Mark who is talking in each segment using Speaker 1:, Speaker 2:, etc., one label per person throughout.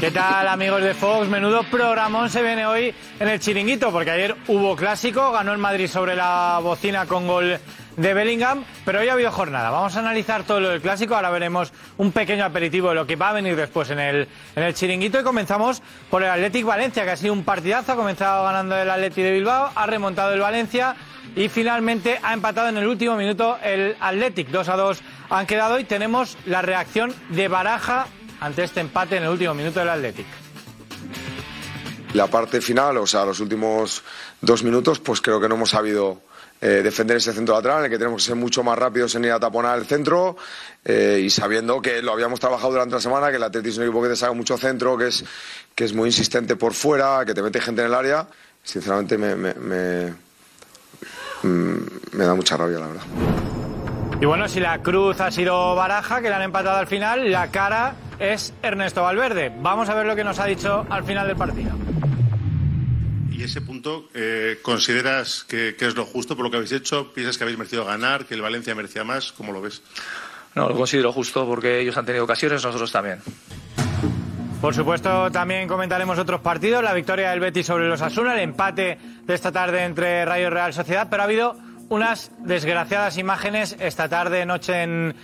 Speaker 1: ¿Qué tal amigos de Fox? Menudo programón se viene hoy en el chiringuito, porque ayer hubo clásico, ganó el Madrid sobre la bocina con gol de Bellingham, pero hoy ha habido jornada. Vamos a analizar todo lo del clásico, ahora veremos un pequeño aperitivo de lo que va a venir después en el, en el chiringuito y comenzamos por el Athletic Valencia, que ha sido un partidazo, ha comenzado ganando el Athletic de Bilbao, ha remontado el Valencia y finalmente ha empatado en el último minuto el Athletic. 2 a 2 han quedado y tenemos la reacción de Baraja ante este empate en el último minuto del Athletic.
Speaker 2: La parte final, o sea, los últimos dos minutos, pues creo que no hemos sabido eh, defender ese centro lateral, en el que tenemos que ser mucho más rápidos en ir a taponar el centro eh, y sabiendo que lo habíamos trabajado durante la semana, que el Athletic es un equipo que te saca mucho centro, que es, que es muy insistente por fuera, que te mete gente en el área. Sinceramente me, me, me, mm, me da mucha rabia, la verdad.
Speaker 1: Y bueno, si la cruz ha sido Baraja, que le han empatado al final, la cara es Ernesto Valverde. Vamos a ver lo que nos ha dicho al final del partido.
Speaker 3: ¿Y ese punto eh, consideras que, que es lo justo por lo que habéis hecho? ¿Piensas que habéis merecido ganar, que el Valencia merecía más? ¿Cómo lo ves?
Speaker 4: No, lo considero justo porque ellos han tenido ocasiones, nosotros también.
Speaker 1: Por supuesto, también comentaremos otros partidos, la victoria del Betis sobre los Asuna, el empate de esta tarde entre Rayo y Real Sociedad, pero ha habido unas desgraciadas imágenes esta tarde, noche en,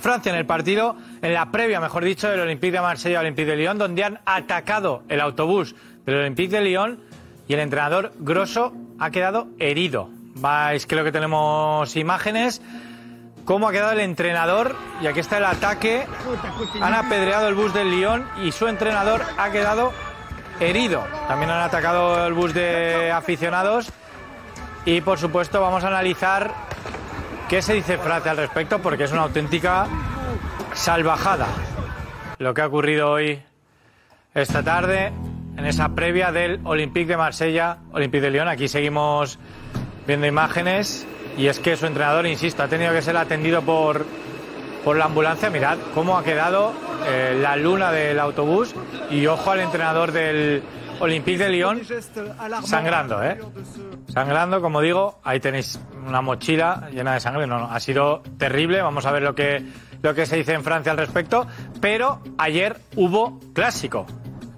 Speaker 1: Francia, en el partido, en la previa, mejor dicho, del Olympique de Marsella Olympique de Lyon, donde han atacado el autobús del Olympique de Lyon y el entrenador Grosso ha quedado herido. Vais, creo que tenemos imágenes. ¿Cómo ha quedado el entrenador? Y aquí está el ataque. Han apedreado el bus del Lyon y su entrenador ha quedado herido. También han atacado el bus de aficionados. Y por supuesto vamos a analizar qué se dice Francia al respecto, porque es una auténtica salvajada lo que ha ocurrido hoy, esta tarde, en esa previa del Olympique de Marsella, Olympique de Lyon. Aquí seguimos viendo imágenes y es que su entrenador, insisto, ha tenido que ser atendido por, por la ambulancia. Mirad cómo ha quedado eh, la luna del autobús y ojo al entrenador del Olympique de Lyon sangrando, ¿eh? Sangrando, como digo, ahí tenéis una mochila llena de sangre. No, no, ha sido terrible. Vamos a ver lo que, lo que se dice en Francia al respecto. Pero ayer hubo clásico.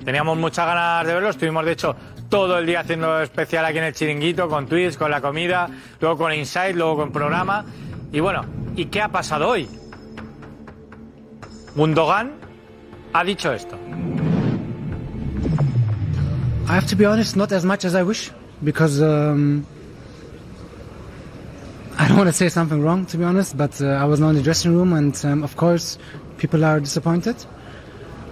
Speaker 1: Teníamos muchas ganas de verlo. Estuvimos, de hecho, todo el día haciendo especial aquí en el chiringuito, con tweets, con la comida, luego con Insight, luego con programa. Y bueno, ¿y qué ha pasado hoy? Gundogan ha dicho esto.
Speaker 5: I have to be honest, not as much as I wish, because um, I don't want to say something wrong, to be honest. But uh, I was not in the dressing room, and um, of course, people are disappointed.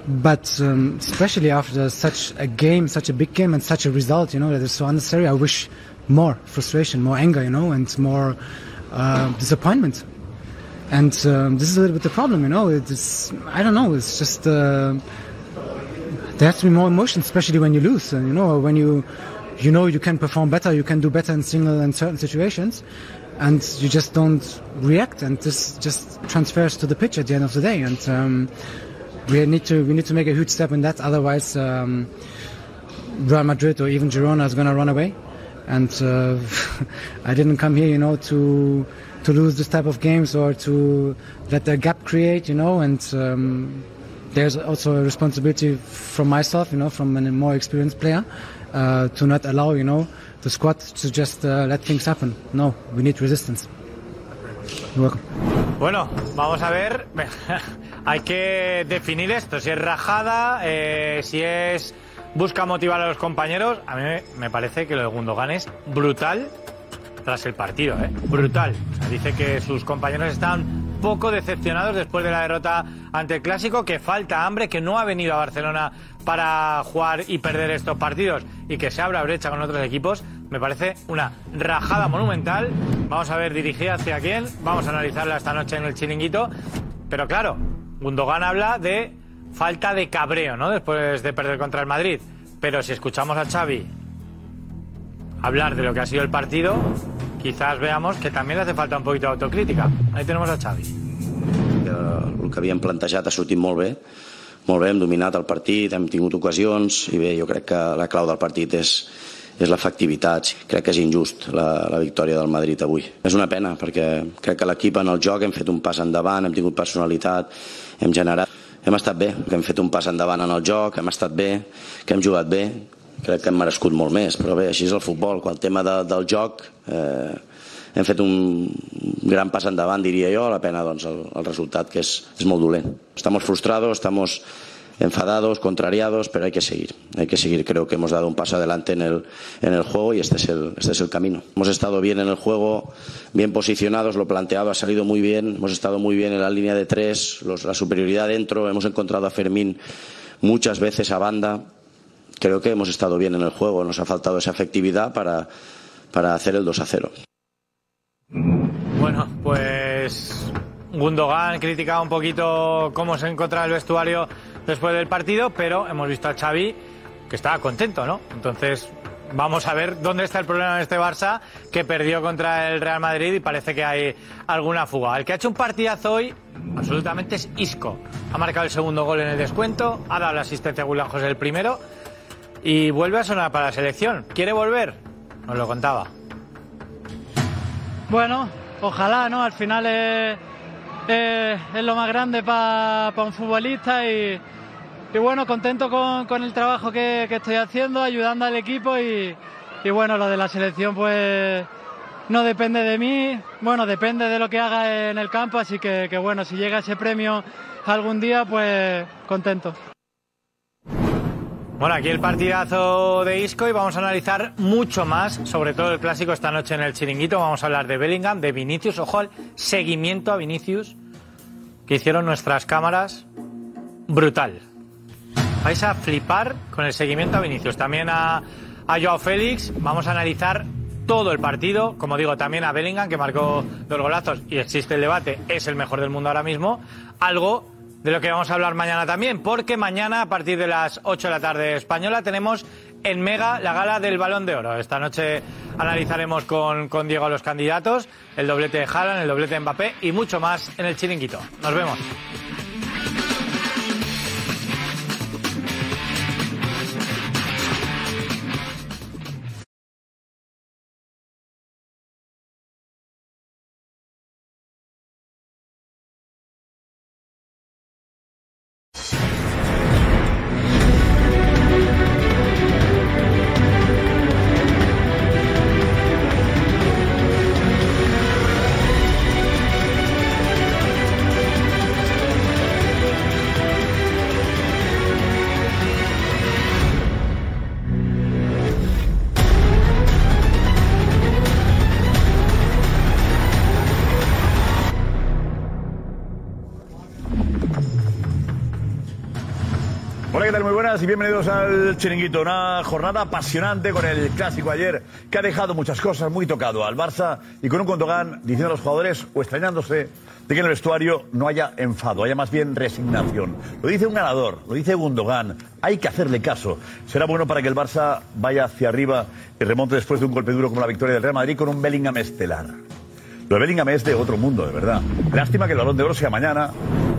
Speaker 5: But um, especially after such a game, such a big game, and such a result, you know, that is so unnecessary. I wish more frustration, more anger, you know, and more uh, disappointment. And um, this is a little bit the problem, you know. It's I don't know. It's just. Uh, there has to be more emotion, especially when you lose. And, you know, when you, you know, you can perform better, you can do better in single and certain situations, and you just don't react, and this just transfers to the pitch at the end of the day. And um, we need to we need to make a huge step in that. Otherwise, um, Real Madrid or even Girona is going to run away. And uh, I didn't come here, you know, to to lose this type of games or to let the gap create, you know, and. Um, there's also a responsibility from myself, you know, from a more experienced player, uh, to not allow, you know, the squad to just uh, let things happen. No, we need resistance. You're welcome.
Speaker 1: Bueno, vamos a ver. Hay que definir esto. Si es rajada, eh, si es busca motivar a los compañeros. A mí me parece que lo de Gundogan es brutal tras el partido, ¿eh? Brutal. O sea, dice que sus compañeros están poco decepcionados después de la derrota ante el Clásico, que falta hambre, que no ha venido a Barcelona para jugar y perder estos partidos y que se abra brecha con otros equipos, me parece una rajada monumental. Vamos a ver dirigida hacia quién, vamos a analizarla esta noche en el chiringuito. Pero claro, Gundogan habla de falta de cabreo, ¿no? Después de perder contra el Madrid. Pero si escuchamos a Xavi hablar de lo que ha sido el partido, quizás veamos que també le hace falta un poquito de autocrítica. Ahí tenemos a Xavi.
Speaker 6: El que havíem plantejat ha sortit molt bé, molt bé, hem dominat el partit, hem tingut ocasions i bé, jo crec que la clau del partit és, és l'efectivitat. Crec que és injust la, la victòria del Madrid avui. És una pena perquè crec que l'equip en el joc hem fet un pas endavant, hem tingut personalitat, hem generat hem estat bé, que hem fet un pas endavant en el joc, hem estat bé, que hem jugat bé, crec que hem merescut molt més, però bé, així és el futbol, quan el tema de, del joc eh, hem fet un gran pas endavant, diria jo, la pena doncs, el, el resultat, que és, és molt dolent. Estamos frustrados, estamos enfadados, contrariados, pero hay que seguir. Hay que seguir. Creo que hemos dado un paso adelante en el, en el juego y este es el, este es el camino. Hemos estado bien en el juego, bien posicionados, lo planteado ha salido muy bien. Hemos estado muy bien en la línea de tres, los, la superioridad dentro. Hemos encontrado a Fermín muchas veces a banda. Creo que hemos estado bien en el juego. Nos ha faltado esa efectividad para, para hacer el 2 a 0.
Speaker 1: Bueno, pues Gundogan criticaba un poquito cómo se encontraba el vestuario después del partido, pero hemos visto a Xavi que estaba contento, ¿no? Entonces, vamos a ver dónde está el problema de este Barça que perdió contra el Real Madrid y parece que hay alguna fuga. El que ha hecho un partidazo hoy absolutamente es Isco. Ha marcado el segundo gol en el descuento, ha dado la asistencia a William José el primero y vuelve a sonar para la selección. ¿Quiere volver? Nos lo contaba.
Speaker 7: Bueno, ojalá, ¿no? Al final es, lo más grande para un futbolista y, y bueno, contento con, con el trabajo que, que, estoy haciendo, ayudando al equipo y, y, bueno, lo de la selección pues no depende de mí, bueno, depende de lo que haga en el campo, así que, que bueno, si llega ese premio algún día, pues contento.
Speaker 1: Bueno, aquí el partidazo de Isco y vamos a analizar mucho más, sobre todo el clásico esta noche en el chiringuito. Vamos a hablar de Bellingham, de Vinicius, ojo al seguimiento a Vinicius que hicieron nuestras cámaras. Brutal. Vais a flipar con el seguimiento a Vinicius. También a, a Joao Félix. Vamos a analizar todo el partido. Como digo, también a Bellingham, que marcó dos golazos y existe el debate, es el mejor del mundo ahora mismo. Algo de lo que vamos a hablar mañana también, porque mañana a partir de las 8 de la tarde española tenemos en Mega la gala del Balón de Oro. Esta noche analizaremos con, Diego los candidatos, el doblete de Haaland, el doblete de Mbappé y mucho más en el chiringuito. Nos vemos.
Speaker 8: Bienvenidos al Chiringuito. Una jornada apasionante con el clásico ayer que ha dejado muchas cosas muy tocado al Barça y con un Condogán diciendo a los jugadores o extrañándose de que en el vestuario no haya enfado, haya más bien resignación. Lo dice un ganador, lo dice Gundogan. Hay que hacerle caso. Será bueno para que el Barça vaya hacia arriba y remonte después de un golpe duro como la victoria del Real Madrid con un Bellingham estelar. Lo de Bellingham es de otro mundo, de verdad. Lástima que el balón de oro sea mañana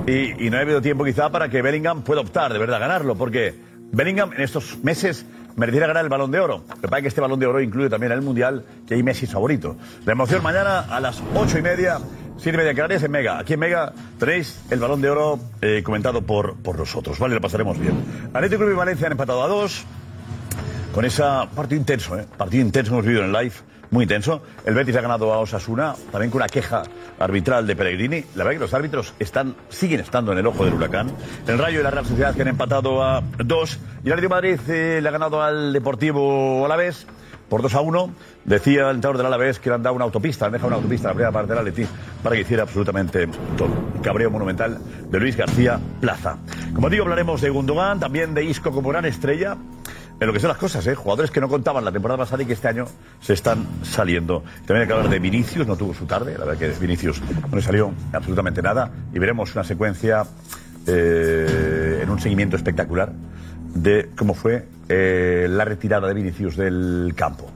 Speaker 8: y, y no ha habido tiempo quizá para que Bellingham pueda optar, de verdad, a ganarlo, porque Bellingham en estos meses mereciera ganar el balón de oro. Lo que pasa es que este balón de oro incluye también el Mundial, que hay Messi es favorito. La emoción mañana a las ocho y media, siete y media Canarias en Mega. Aquí en Mega tenéis el balón de oro eh, comentado por, por nosotros, ¿vale? Lo pasaremos bien. Atlético Club y Valencia han empatado a dos con esa partido intenso, ¿eh? Partido intenso hemos vivido en live, muy intenso. El Betis ha ganado a Osasuna, también con una queja arbitral de Pellegrini. La verdad que los árbitros están, siguen estando en el ojo del huracán. El Rayo y la Real Sociedad que han empatado a dos. Y el Atlético Madrid eh, le ha ganado al Deportivo Alavés por 2 a 1. Decía el entrenador del Alavés que le han dado una autopista, han dejado una autopista en la primera parte del Atleti para que hiciera absolutamente todo. Cabreo monumental de Luis García Plaza. Como digo, hablaremos de Gundogan, también de Isco como gran estrella. En lo que son las cosas, ¿eh? jugadores que no contaban la temporada pasada y que este año se están saliendo. También hay que hablar de Vinicius, no tuvo su tarde, la verdad que Vinicius no le salió absolutamente nada. Y veremos una secuencia eh, en un seguimiento espectacular de cómo fue eh, la retirada de Vinicius del campo.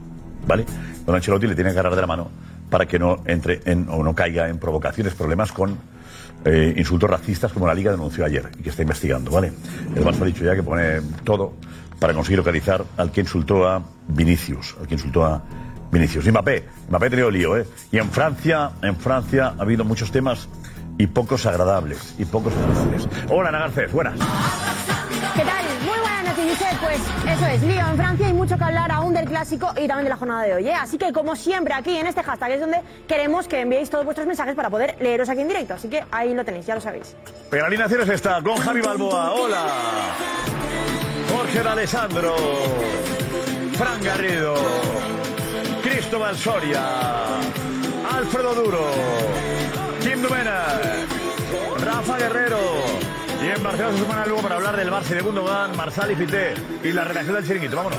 Speaker 8: ¿Vale? Don Ancelotti le tiene que agarrar de la mano para que no entre en, o no caiga en provocaciones, problemas con insultos racistas como la Liga denunció ayer y que está investigando, ¿vale? El Barça ha dicho ya que pone todo para conseguir localizar al que insultó a Vinicius, al que insultó a Vinicius. Y Mbappé, Mbappé ha tenido lío, ¿eh? Y en Francia, en Francia ha habido muchos temas y pocos agradables. Y pocos agradables. Hola, Ana Garcés, buenas.
Speaker 9: ¿Qué tal? Muy buenas noches, Josep. Pues eso es, lío en Francia hay mucho que hablar aún del clásico y también de la jornada de hoy. ¿eh? Así que, como siempre, aquí en este hashtag es donde queremos que enviéis todos vuestros mensajes para poder leeros aquí en directo. Así que ahí lo tenéis, ya lo sabéis.
Speaker 8: Pero la alineación es esta, con Javi Balboa, hola. Jorge de Alessandro, Fran Garrido, Cristóbal Soria, Alfredo Duro, Kim Dumenac, Rafa Guerrero. Y en Barcelona se suman luego para hablar del Barça y de Gundogan, Marsal y Fité y la redacción del chiringuito. Vámonos.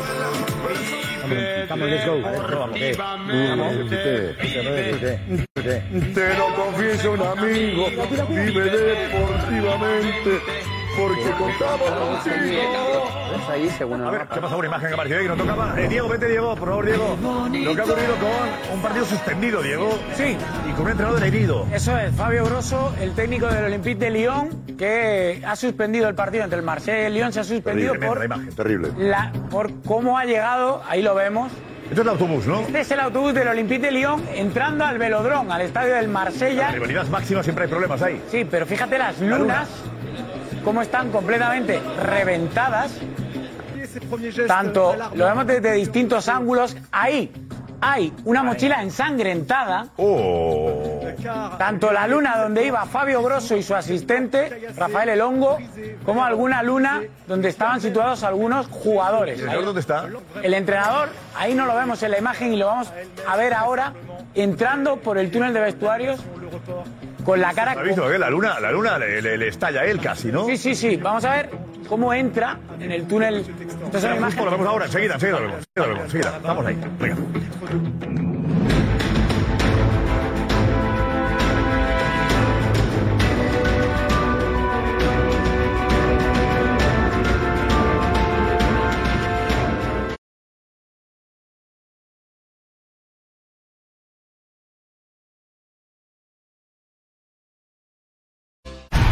Speaker 10: Vamos, let's go.
Speaker 8: Vamos, ¿qué?
Speaker 10: Te lo confieso un amigo, vive deportivamente, porque contamos contigo.
Speaker 8: A ver, ¿qué pasa? Una imagen que apareció ahí que no tocaba. Eh, Diego, vete, Diego, por favor, Diego. Lo que ha ocurrido con un partido suspendido, Diego.
Speaker 11: Sí.
Speaker 8: Y con un entrenador herido.
Speaker 11: Eso es, Fabio Grosso, el técnico del Olympique de Lyon, que ha suspendido el partido entre el Marsella y el Lyon, se ha suspendido
Speaker 8: Terrible,
Speaker 11: por,
Speaker 8: la imagen, terrible.
Speaker 11: la- por cómo ha llegado, ahí lo vemos.
Speaker 8: Esto es el autobús, ¿no?
Speaker 11: Este es el autobús del Olympique de Lyon entrando al velodrón, al estadio del
Speaker 8: La
Speaker 11: Marsella.
Speaker 8: rivalidad máxima siempre hay problemas ahí.
Speaker 11: Sí, pero fíjate las
Speaker 8: La luna.
Speaker 11: Cómo están completamente reventadas. Tanto lo vemos desde distintos ángulos. Ahí hay una mochila ensangrentada.
Speaker 8: Oh.
Speaker 11: Tanto la luna donde iba Fabio Grosso y su asistente, Rafael Elongo, como alguna luna donde estaban situados algunos jugadores.
Speaker 8: ¿El entrenador dónde está?
Speaker 11: El entrenador, ahí no lo vemos en la imagen y lo vamos a ver ahora, entrando por el túnel de vestuarios con la cara...
Speaker 8: ¿Has visto? que La luna, la luna le, le- le estalla a él casi, ¿no?
Speaker 11: Sí, sí, sí. Vamos a ver cómo entra en el túnel. Esto es una
Speaker 8: Lo
Speaker 11: imagen-
Speaker 8: vemos ahora, enseguida, enseguida lo vemos. Enseguida lo vemos, enseguida. Vamos ahí. Venga.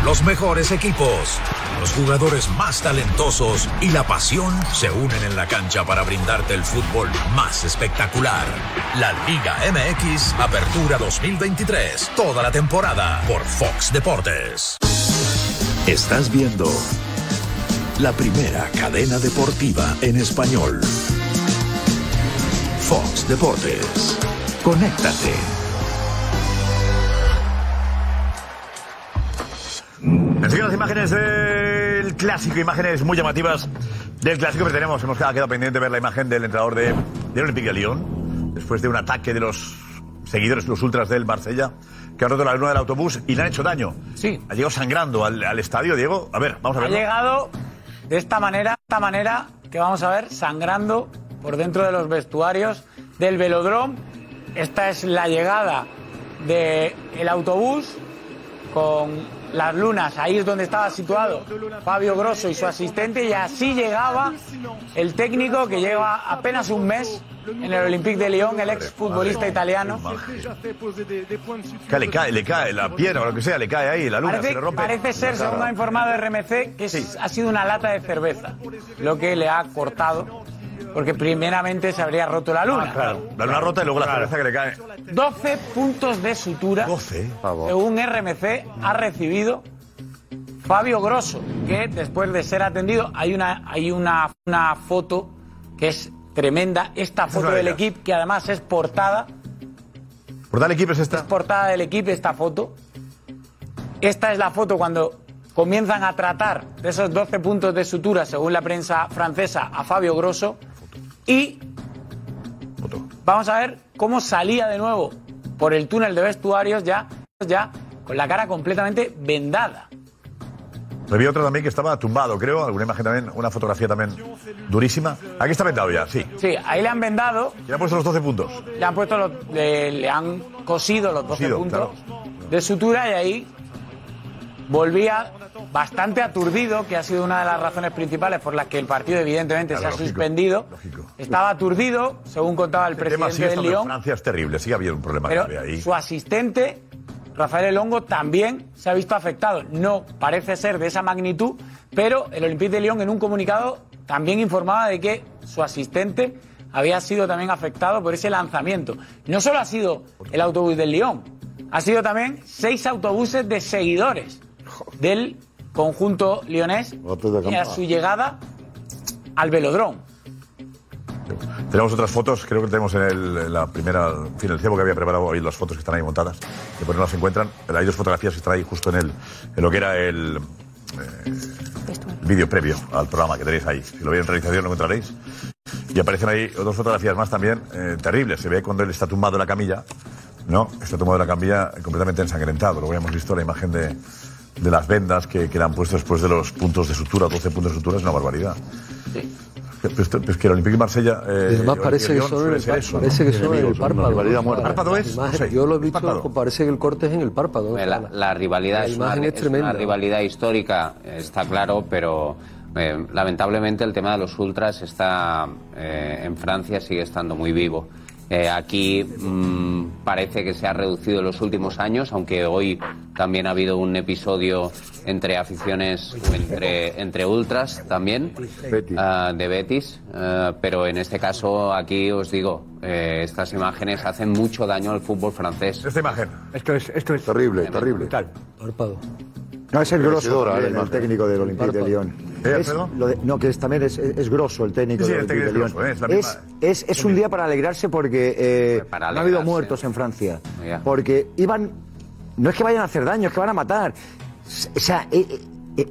Speaker 12: Los mejores equipos, los jugadores más talentosos y la pasión se unen en la cancha para brindarte el fútbol más espectacular. La Liga MX Apertura 2023, toda la temporada por Fox Deportes. Estás viendo la primera cadena deportiva en español. Fox Deportes. Conéctate.
Speaker 8: Enseguida las imágenes del clásico, imágenes muy llamativas del clásico, pero tenemos, hemos quedado pendiente de ver la imagen del entrenador de, del Olympique de Lyon, después de un ataque de los seguidores, los ultras del Marsella, que han roto la luna del autobús y le han hecho daño.
Speaker 11: Sí.
Speaker 8: Ha llegado sangrando al, al estadio, Diego. A ver, vamos a
Speaker 11: Ha
Speaker 8: verlo.
Speaker 11: llegado de esta manera, de esta manera que vamos a ver sangrando por dentro de los vestuarios del velodrome. Esta es la llegada del autobús con las lunas. Ahí es donde estaba situado Fabio Grosso y su asistente y así llegaba el técnico que lleva apenas un mes en el Olympique de Lyon, el ex futbolista italiano.
Speaker 8: Que le cae, le cae la piedra o lo que sea, le cae ahí, la luna se
Speaker 11: Parece,
Speaker 8: le rompe.
Speaker 11: parece ser, según ha informado RMC, que ha sido una lata de cerveza lo que le ha cortado, porque primeramente se habría roto la luna.
Speaker 8: Ah, claro. La luna rota y luego la cerveza que le cae.
Speaker 11: 12 puntos de sutura,
Speaker 8: 12.
Speaker 11: según RMC, ha recibido Fabio Grosso, que después de ser atendido, hay una, hay una, una foto que es tremenda, esta
Speaker 8: es
Speaker 11: foto del
Speaker 8: ellas.
Speaker 11: equipo, que además es portada,
Speaker 8: ¿Por tal equipo es esta?
Speaker 11: portada del equipo esta foto. Esta es la foto cuando comienzan a tratar de esos 12 puntos de sutura, según la prensa francesa, a Fabio Grosso. Y vamos a ver cómo salía de nuevo por el túnel de vestuarios ya, ya con la cara completamente vendada.
Speaker 8: Había otro también que estaba tumbado, creo. Alguna imagen también, una fotografía también durísima. Aquí está vendado ya, sí.
Speaker 11: Sí, ahí le han vendado,
Speaker 8: Y le han puesto los 12 puntos.
Speaker 11: le han puesto los- le, le han cosido los 12
Speaker 8: Cosido,
Speaker 11: puntos de sutura y ahí volvía bastante aturdido, que ha sido una de las razones principales por las que el partido evidentemente
Speaker 8: Claro,
Speaker 11: se ha
Speaker 8: lógico,
Speaker 11: suspendido. Estaba aturdido, según contaba el
Speaker 8: El
Speaker 11: presidente
Speaker 8: sí
Speaker 11: del Lyon.
Speaker 8: Francia es terrible. Sí había un problema
Speaker 11: Pero
Speaker 8: ahí.
Speaker 11: su asistente, Rafael Elongo, también se ha visto afectado. No parece ser de esa magnitud, pero el Olympique de Lyon en un comunicado también informaba de que su asistente había sido también afectado por ese lanzamiento. No solo ha sido el autobús del Lyon, ha sido también seis autobuses de seguidores del conjunto leonés y a su llegada al velodrome.
Speaker 8: Tenemos otras fotos, creo que tenemos en, el- en la primera, en fin, el cebo que había preparado hoy las fotos que están ahí montadas, que por no las encuentran. Hay dos fotografías que están ahí justo en, el, en lo que era el eh, vídeo previo al programa que tenéis ahí. Si lo veis en realización lo encontraréis. Y aparecen ahí dos fotografías más también eh, terribles. Se ve cuando él está tumbado en la camilla, ¿no? Está tumbado en la camilla completamente ensangrentado. Luego hemos visto la imagen de, de las vendas que, que le han puesto después de los puntos de sutura, 12 puntos de sutura, es una barbaridad. Pero es que el Olympique de Marsella. eh,
Speaker 13: Y además parece que son el,
Speaker 8: eso, ¿no?
Speaker 13: parece que son el párpado.
Speaker 8: rivalidad
Speaker 13: O
Speaker 8: muerta.
Speaker 13: sea,
Speaker 8: ¿Párpado es?
Speaker 13: imagen-
Speaker 8: No sé.
Speaker 13: Yo lo he
Speaker 8: ¿Es
Speaker 13: visto,
Speaker 8: párpado?
Speaker 13: parece que el corte es en el párpado.
Speaker 14: La, la rivalidad
Speaker 13: La
Speaker 14: es, una,
Speaker 13: imagen es
Speaker 14: es
Speaker 13: tremenda.
Speaker 14: una rivalidad histórica, está claro, pero eh, lamentablemente el tema de los ultras está eh, en Francia sigue estando muy vivo. Eh, aquí mm, parece que se ha reducido en los últimos años, aunque hoy también ha habido un episodio entre aficiones entre, entre ultras también ah, de Betis, ah, pero en este caso aquí os digo, eh, estas imágenes hacen mucho daño al fútbol francés.
Speaker 8: Esta imagen.
Speaker 15: Esto es, esto es
Speaker 10: terrible, terrible.
Speaker 13: Párpado.
Speaker 10: No, es el grosso el
Speaker 15: imagen.
Speaker 10: técnico del Olympique de Lyon.
Speaker 8: ¿Eh,
Speaker 10: Es lo de- no, que es, también es, es grosso el técnico
Speaker 8: Sí, sí,
Speaker 10: del
Speaker 8: el técnico
Speaker 10: Olympique de
Speaker 8: es
Speaker 10: Lyon.
Speaker 8: grosso, ¿eh? es la
Speaker 10: Es, es, es un día para alegrarse porque eh,
Speaker 14: Para
Speaker 10: no ha habido
Speaker 14: alegrarse.
Speaker 10: muertos en Francia. Porque iban... No es que vayan a hacer daño, es que van a matar. O sea, eh, eh, eh,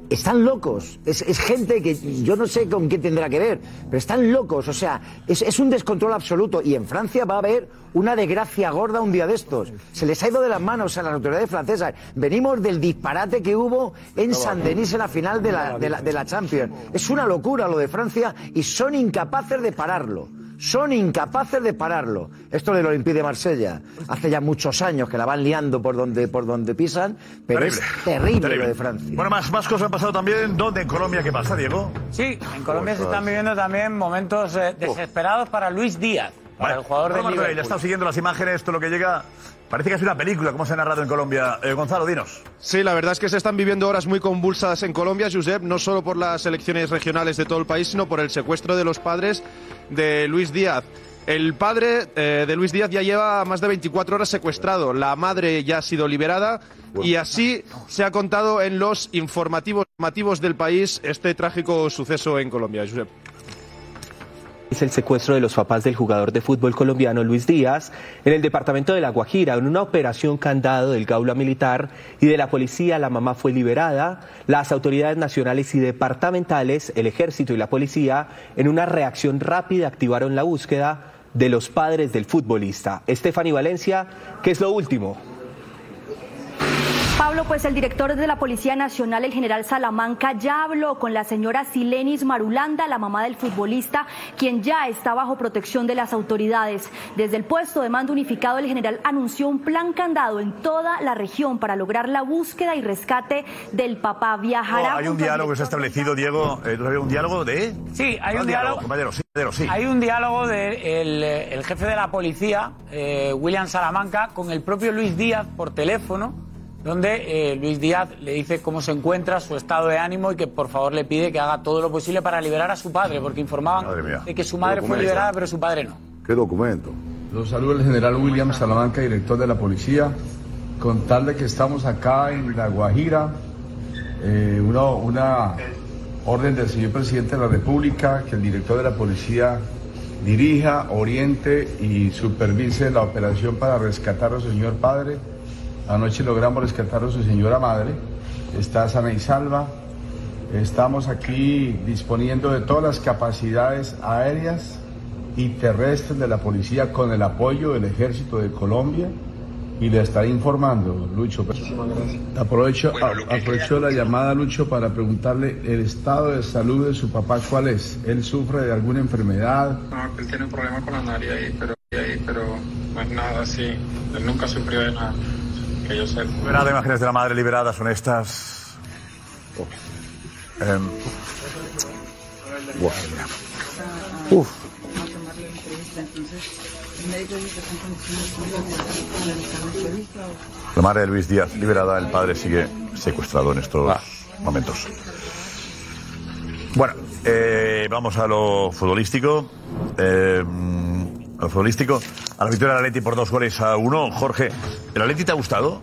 Speaker 10: están locos. Es, es gente que yo no sé con qué tendrá que ver, pero están locos. O sea, es, es un descontrol absoluto. Y en Francia va a haber una desgracia gorda un día de estos. Se les ha ido de las manos a las autoridades francesas. Venimos del disparate que hubo en Saint-Denis en la final de la, de la, de la Champions. Es una locura lo de Francia y son incapaces de pararlo. Son incapaces de pararlo. Esto del Olympique de Marsella hace ya muchos años que la van liando por donde, por donde pisan, pero es terrible, lo de Francia.
Speaker 8: Bueno, más, más cosas han pasado también. ¿Dónde en Colombia qué pasa, Diego?
Speaker 11: Sí, en Colombia se están viviendo también momentos eh, desesperados para Luis Díaz, para el jugador del
Speaker 8: Martorell,
Speaker 11: Liverpool.
Speaker 8: ha estado siguiendo las imágenes, todo lo que llega. Parece que es una película, como se ha narrado en Colombia. Eh, Gonzalo, dinos.
Speaker 16: Sí, la verdad es que se están viviendo horas muy convulsas en Colombia, Josep, no solo por las elecciones regionales de todo el país, sino por el secuestro de los padres de Luis Díaz. El padre eh, de Luis Díaz ya lleva más de 24 horas secuestrado, la madre ya ha sido liberada y así se ha contado en los informativos, informativos del país este trágico suceso en Colombia, Josep.
Speaker 17: Es el secuestro de los papás del jugador de fútbol colombiano Luis Díaz en el departamento de La Guajira en una operación candado del Gaula Militar y de la policía. La mamá fue liberada. Las autoridades nacionales y departamentales, el ejército y la policía, en una reacción rápida activaron la búsqueda de los padres del futbolista. Estefany Valencia, ¿qué es lo último?
Speaker 18: Pablo, pues el director de la Policía Nacional, el general Salamanca, ya habló con la señora Silenis Marulanda, la mamá del futbolista, quien ya está bajo protección de las autoridades. Desde el puesto de mando unificado, el general anunció un plan candado en toda la región para lograr la búsqueda y rescate del papá. Viajará.
Speaker 8: Oh, hay un diálogo que se ha establecido, Diego. Eh, ¿no había un diálogo de.?
Speaker 11: Sí, hay un diálogo.
Speaker 8: Compañero, sí, compañero, sí.
Speaker 11: Hay un diálogo del el jefe de la policía, eh, William Salamanca, con el propio Luis Díaz por teléfono, donde eh, Luis Díaz le dice cómo se encuentra, su estado de ánimo y que por favor le pide que haga todo lo posible para liberar a su padre, porque informaban de que su madre fue liberada, pero su padre no.
Speaker 10: ¿Qué documento?
Speaker 19: Los saludo el general William Salamanca, director de la policía. Contarle que estamos acá en La Guajira, eh, una, una orden del señor presidente de la República, que el director de la policía dirija, oriente y supervise la operación para rescatar a su señor padre. Anoche logramos rescatar a su señora madre, está sana y salva. Estamos aquí disponiendo de todas las capacidades aéreas y terrestres de la policía con el apoyo del ejército de Colombia y le estaré informando, Lucho. Aprovecho, a- aprovecho la llamada, Lucho, para preguntarle el estado de salud de su papá, ¿cuál es? ¿Él sufre de alguna enfermedad?
Speaker 20: No, él tiene un problema con la nariz ahí, pero, ahí, pero no es nada así. Él nunca sufrió de nada, que yo sé.
Speaker 8: De imágenes de la madre liberadas son estas. Em,
Speaker 10: Uf.
Speaker 8: la madre de Luis Díaz liberada, el padre sigue secuestrado en estos momentos. Bueno, eh, vamos a lo futbolístico. Eh, a lo futbolístico, a la victoria del Atleti por dos goles a uno. Jorge, ¿el Atleti te ha gustado?